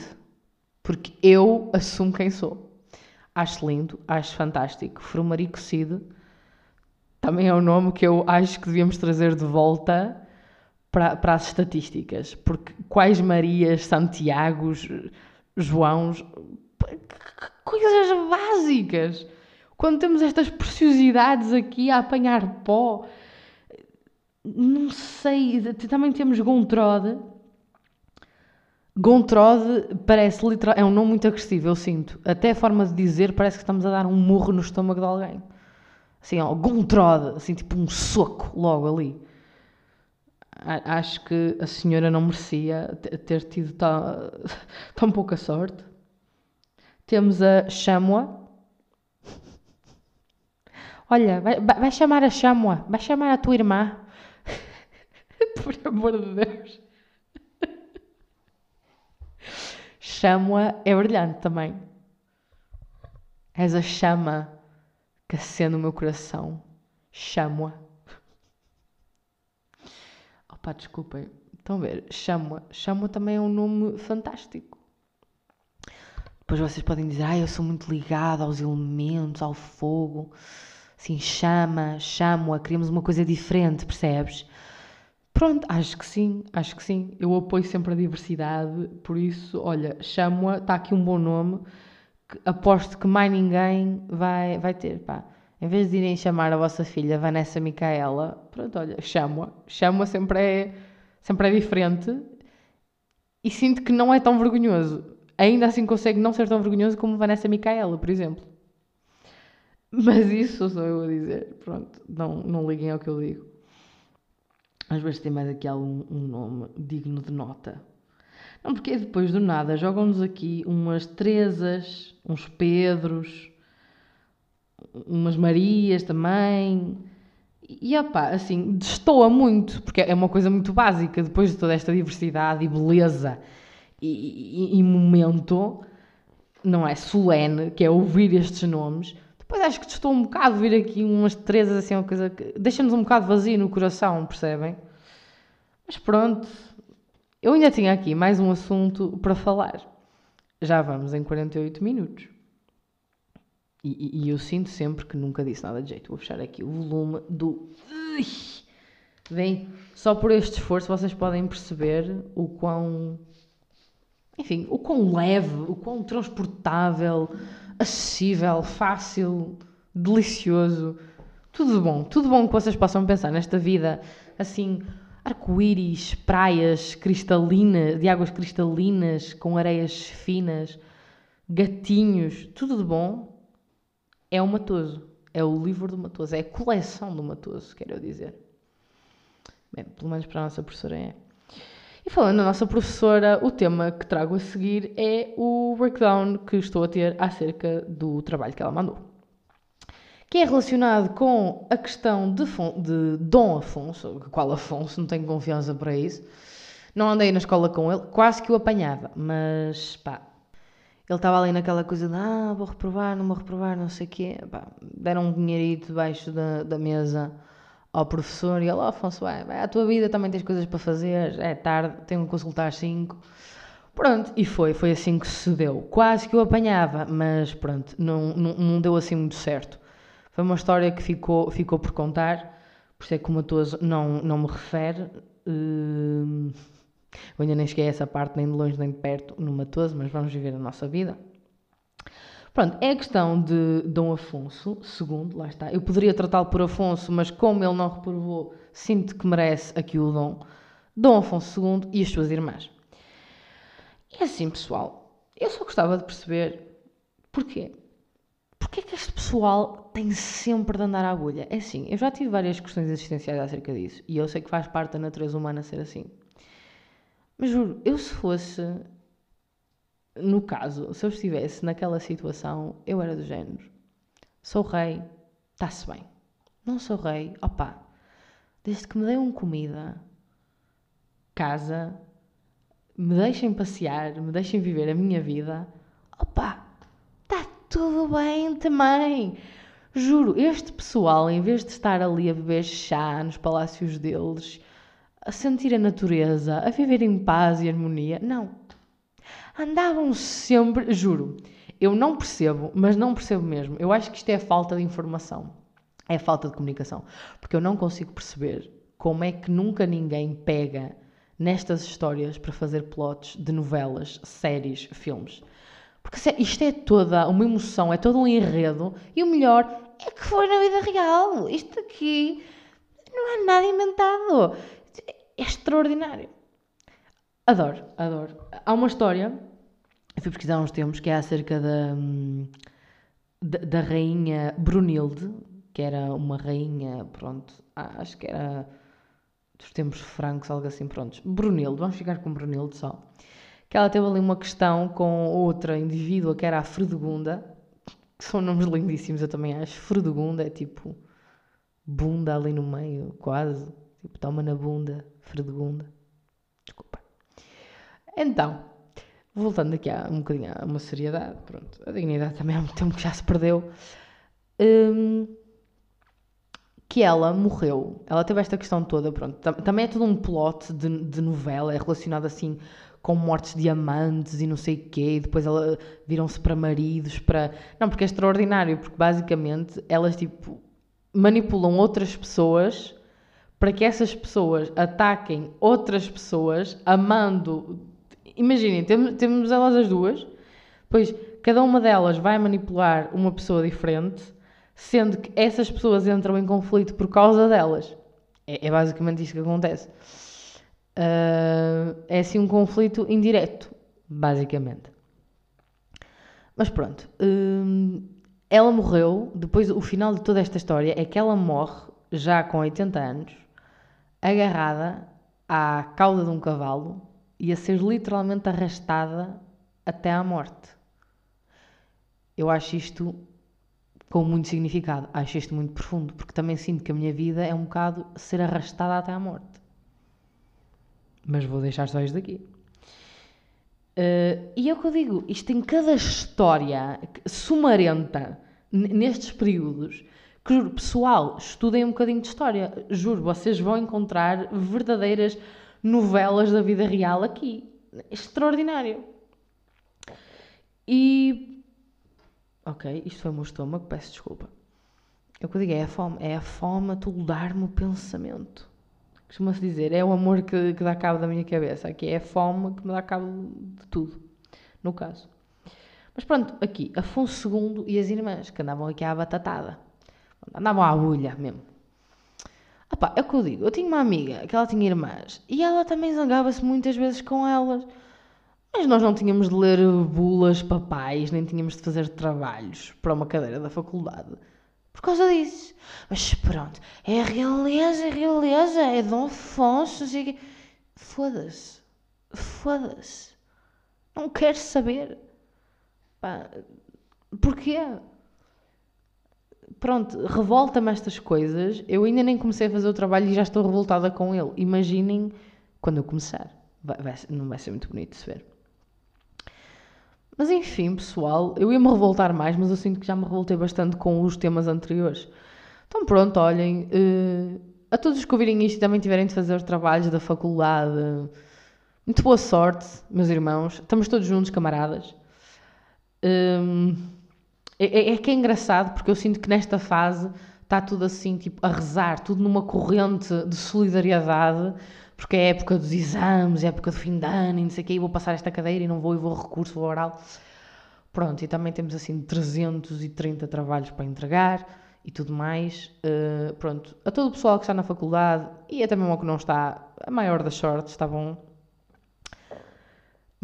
Porque eu assumo quem sou. Acho lindo, acho fantástico. Frumarico Cid também é o um nome que eu acho que devíamos trazer de volta para, para as estatísticas. Porque quais Marias, Santiagos, Joãos, coisas básicas. Quando temos estas preciosidades aqui a apanhar pó, não sei, também temos Gontrode, Gontrode parece literal, é um nome muito agressivo, eu sinto. Até a forma de dizer parece que estamos a dar um murro no estômago de alguém. Assim, ó, Gontrode, assim, tipo um soco logo ali. Acho que a senhora não merecia ter tido tão, tão pouca sorte. Temos a Chamua. Olha, vai, vai chamar a Chamua, vai chamar a tua irmã. Por amor de Deus. Chama é brilhante também. És a chama que acende o meu coração. Chama. Opa, desculpem. Estão a ver? Chama. Chama também é um nome fantástico. Depois vocês podem dizer, ah, eu sou muito ligado aos elementos, ao fogo. Assim, chama, chama, queremos uma coisa diferente, percebes? Pronto, acho que sim, acho que sim. Eu apoio sempre a diversidade, por isso, olha, chamo-a, está aqui um bom nome, que aposto que mais ninguém vai, vai ter, pá. Em vez de irem chamar a vossa filha Vanessa Micaela, pronto, olha, chamo-a. Chamo-a sempre é, sempre é diferente e sinto que não é tão vergonhoso. Ainda assim consegue não ser tão vergonhoso como Vanessa Micaela, por exemplo. Mas isso sou eu a dizer, pronto, não, não liguem ao que eu digo. Às vezes tem mais aqui algum um nome digno de nota. Não, porque depois do nada jogam-nos aqui umas Teresas, uns Pedros, umas Marias também. E opá, assim, destoa muito, porque é uma coisa muito básica, depois de toda esta diversidade e beleza e, e, e momento, não é? Solene, que é ouvir estes nomes. Depois acho que estou um bocado vir aqui umas três assim, uma coisa que deixa-nos um bocado vazio no coração, percebem? Mas pronto, eu ainda tinha aqui mais um assunto para falar. Já vamos em 48 minutos. E, e, e eu sinto sempre que nunca disse nada de jeito. Vou fechar aqui o volume do. Bem, só por este esforço vocês podem perceber o quão. Enfim, o quão leve, o quão transportável acessível, fácil, delicioso. Tudo bom, tudo bom que vocês possam pensar nesta vida assim, arco-íris, praias cristalinas, de águas cristalinas, com areias finas, gatinhos, tudo de bom é o Matoso. É o livro do Matoso, é a coleção do Matoso, quero dizer. Bem, pelo menos para a nossa professora é. E falando da nossa professora, o tema que trago a seguir é o breakdown que estou a ter acerca do trabalho que ela mandou. Que é relacionado com a questão de, de Dom Afonso, qual Afonso, não tenho confiança para isso. Não andei na escola com ele, quase que o apanhava, mas pá, ele estava ali naquela coisa de ah, vou reprovar, não vou reprovar, não sei o quê. Pá, deram um dinheirito debaixo da, da mesa ao professor e ele, oh, Afonso, vai à tua vida, também tens coisas para fazer, é tarde, tenho que consultar às 5. Pronto, e foi, foi assim que se deu. Quase que o apanhava, mas pronto, não, não, não deu assim muito certo. Foi uma história que ficou, ficou por contar, por isso é que o Matoso não, não me refere. Uh, eu ainda nem cheguei a essa parte, nem de longe nem de perto, no Matoso, mas vamos viver a nossa vida. Pronto, é a questão de Dom Afonso II, lá está. Eu poderia tratá-lo por Afonso, mas como ele não reprovou, sinto que merece aqui o dom. Dom Afonso II e as suas irmãs. E assim, pessoal, eu só gostava de perceber porquê. Porquê é que este pessoal tem sempre de andar à agulha? É assim, eu já tive várias questões existenciais acerca disso e eu sei que faz parte da natureza humana ser assim. Mas juro, eu se fosse, no caso, se eu estivesse naquela situação, eu era do género. Sou rei, está-se bem. Não sou rei, opá, desde que me deem comida, casa, me deixem passear, me deixem viver a minha vida, opá, está tudo bem também. Juro, este pessoal, em vez de estar ali a beber chá nos palácios deles, a sentir a natureza, a viver em paz e harmonia. Não. Andavam sempre, juro, eu não percebo, mas não percebo mesmo. Eu acho que isto é falta de informação. É falta de comunicação. Porque eu não consigo perceber como é que nunca ninguém pega nestas histórias para fazer plots de novelas, séries, filmes. Porque isto é toda uma emoção, é todo um enredo, e o melhor é que foi na vida real. Isto aqui não é nada inventado é extraordinário. Adoro, adoro. Há uma história, fui pesquisar uns tempos, que é acerca da, da, da rainha Brunilde, que era uma rainha, pronto, acho que era dos tempos francos, algo assim, pronto. Brunilde, vamos ficar com Brunilde só. Que ela teve ali uma questão com outra indivídua, que era a Fredegunda, que são nomes lindíssimos, eu também acho. Fredegunda é tipo bunda ali no meio, quase. Tipo, toma na bunda, Fredegunda. Então, voltando aqui a um bocadinho a uma seriedade, pronto, a dignidade também há muito tempo que já se perdeu. Hum, que ela morreu, ela teve esta questão toda, pronto, também é todo um plot de, de novela, é relacionado assim com mortes de amantes e não sei o quê, e depois ela viram-se para maridos, para... Não, porque é extraordinário, porque basicamente elas, tipo, manipulam outras pessoas para que essas pessoas ataquem outras pessoas amando. Imaginem, temos, elas as duas, pois cada uma delas vai manipular uma pessoa diferente, sendo que essas pessoas entram em conflito por causa delas. É, é basicamente isto que acontece. Uh, é assim um conflito indireto, basicamente. Mas pronto, uh, ela morreu. Depois, o final de toda esta história é que ela morre já com 80 anos agarrada à cauda de um cavalo e a ser literalmente arrastada até à morte. Eu acho isto com muito significado, acho isto muito profundo, porque também sinto que a minha vida é um bocado ser arrastada até à morte. Mas vou deixar só isto daqui. Uh, e é o que eu digo, isto em cada história sumarenta nestes períodos que, juro, pessoal, estudem um bocadinho de história. Juro, vocês vão encontrar verdadeiras novelas da vida real aqui. Extraordinário. E. Ok, isto foi o meu estômago, peço desculpa. É o que eu digo, é a fome. É a fome a toldar-me o pensamento. Costuma-se dizer, é o amor que, que dá cabo da minha cabeça. Aqui é a fome que me dá cabo de tudo, no caso. Mas pronto, aqui, Afonso II e as irmãs, que andavam aqui à batatada. Andavam à agulha mesmo. Opa, é o que eu digo. Eu tinha uma amiga que ela tinha irmãs e ela também zangava-se muitas vezes com elas. Mas nós não tínhamos de ler bulas papais, nem tínhamos de fazer trabalhos para uma cadeira da faculdade. Por causa disso. Mas pronto, é realeza, é realeza, é Dom Afonso, Foda-se. Foda-se. Não quero saber. Pá, porquê? Pronto, revolta-me estas coisas. Eu ainda nem comecei a fazer o trabalho e já estou revoltada com ele. Imaginem quando eu começar. vai, vai, não vai ser muito bonito se ver. Mas enfim, pessoal, eu ia me revoltar mais, mas eu sinto que já me revoltei bastante com os temas anteriores. Então pronto, olhem, uh, a todos os que ouvirem isto e também tiverem de fazer os trabalhos da faculdade, muito boa sorte, meus irmãos. Estamos todos juntos, camaradas. Um, é, é, é, que é engraçado porque eu sinto que nesta fase está tudo assim, tipo, a rezar, tudo numa corrente de solidariedade, porque é época dos exames, é época do fim de ano e não sei o quê, e vou passar esta cadeira e não vou, e vou recurso, vou oral. Pronto, e também temos assim 330 trabalhos para entregar e tudo mais. Uh, pronto, a todo o pessoal que está na faculdade e até mesmo ao que não está, a maior das sortes, está bom?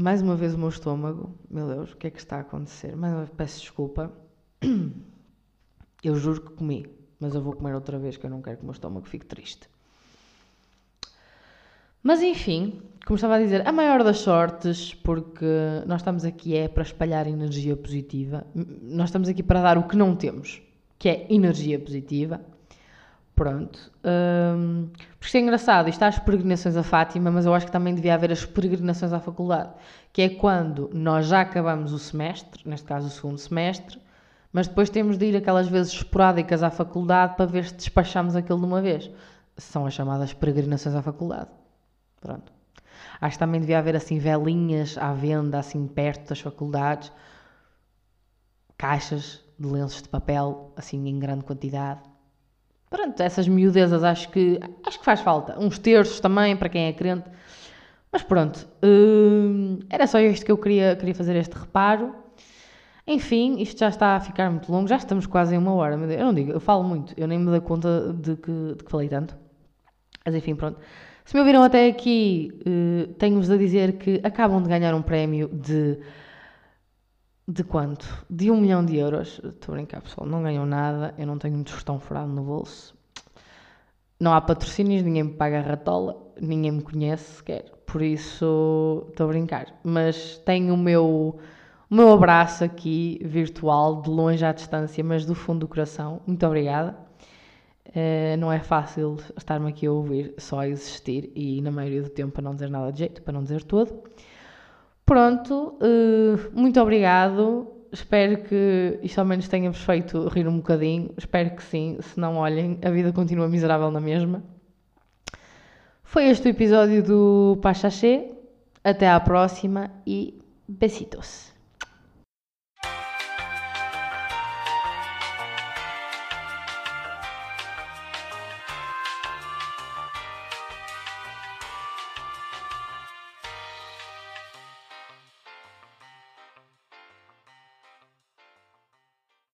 Mais uma vez o meu estômago, meu Deus, o que é que está a acontecer? Mais uma vez, peço desculpa. Eu juro que comi, mas eu vou comer outra vez que eu não quero que o meu estômago fique triste. Mas enfim, como estava a dizer, a maior das sortes, porque nós estamos aqui é para espalhar energia positiva, nós estamos aqui para dar o que não temos, que é energia positiva. Pronto. Um, porque isto é engraçado, isto há as peregrinações a Fátima, mas eu acho que também devia haver as peregrinações à faculdade, que é quando nós já acabamos o semestre, neste caso o segundo semestre, mas depois temos de ir aquelas vezes esporádicas à faculdade para ver se despachamos aquilo de uma vez. São as chamadas peregrinações à faculdade. Pronto. Acho que também devia haver assim velinhas à venda, assim perto das faculdades, caixas de lenços de papel, assim em grande quantidade Pronto, essas miudezas acho que, acho que faz falta. Uns terços também, para quem é crente. Mas pronto, hum, era só isto que eu queria, queria fazer este reparo. Enfim, isto já está a ficar muito longo, já estamos quase em uma hora. Eu não digo, eu falo muito, eu nem me dou conta de que, de que falei tanto. Mas enfim, pronto. Se me ouviram até aqui, uh, tenho-vos a dizer que acabam de ganhar um prémio de de quanto? De um milhão de euros. Estou a brincar, pessoal. Não ganham nada. Eu não tenho um tostão furado no bolso. Não há patrocínios, ninguém me paga a ratola, ninguém me conhece sequer. Por isso, estou a brincar. Mas tenho o meu, o meu abraço aqui, virtual, de longe à distância, mas do fundo do coração. Muito obrigada. Uh, não é fácil estar-me aqui a ouvir, só a existir e na maioria do tempo para não dizer nada de jeito, para não dizer todo. Pronto, uh, muito obrigado. Espero que isto ao menos tenha-vos feito rir um bocadinho. Espero que sim. Se não, olhem, a vida continua miserável na mesma. Foi este o episódio do Pachachê. Até à próxima e besitos.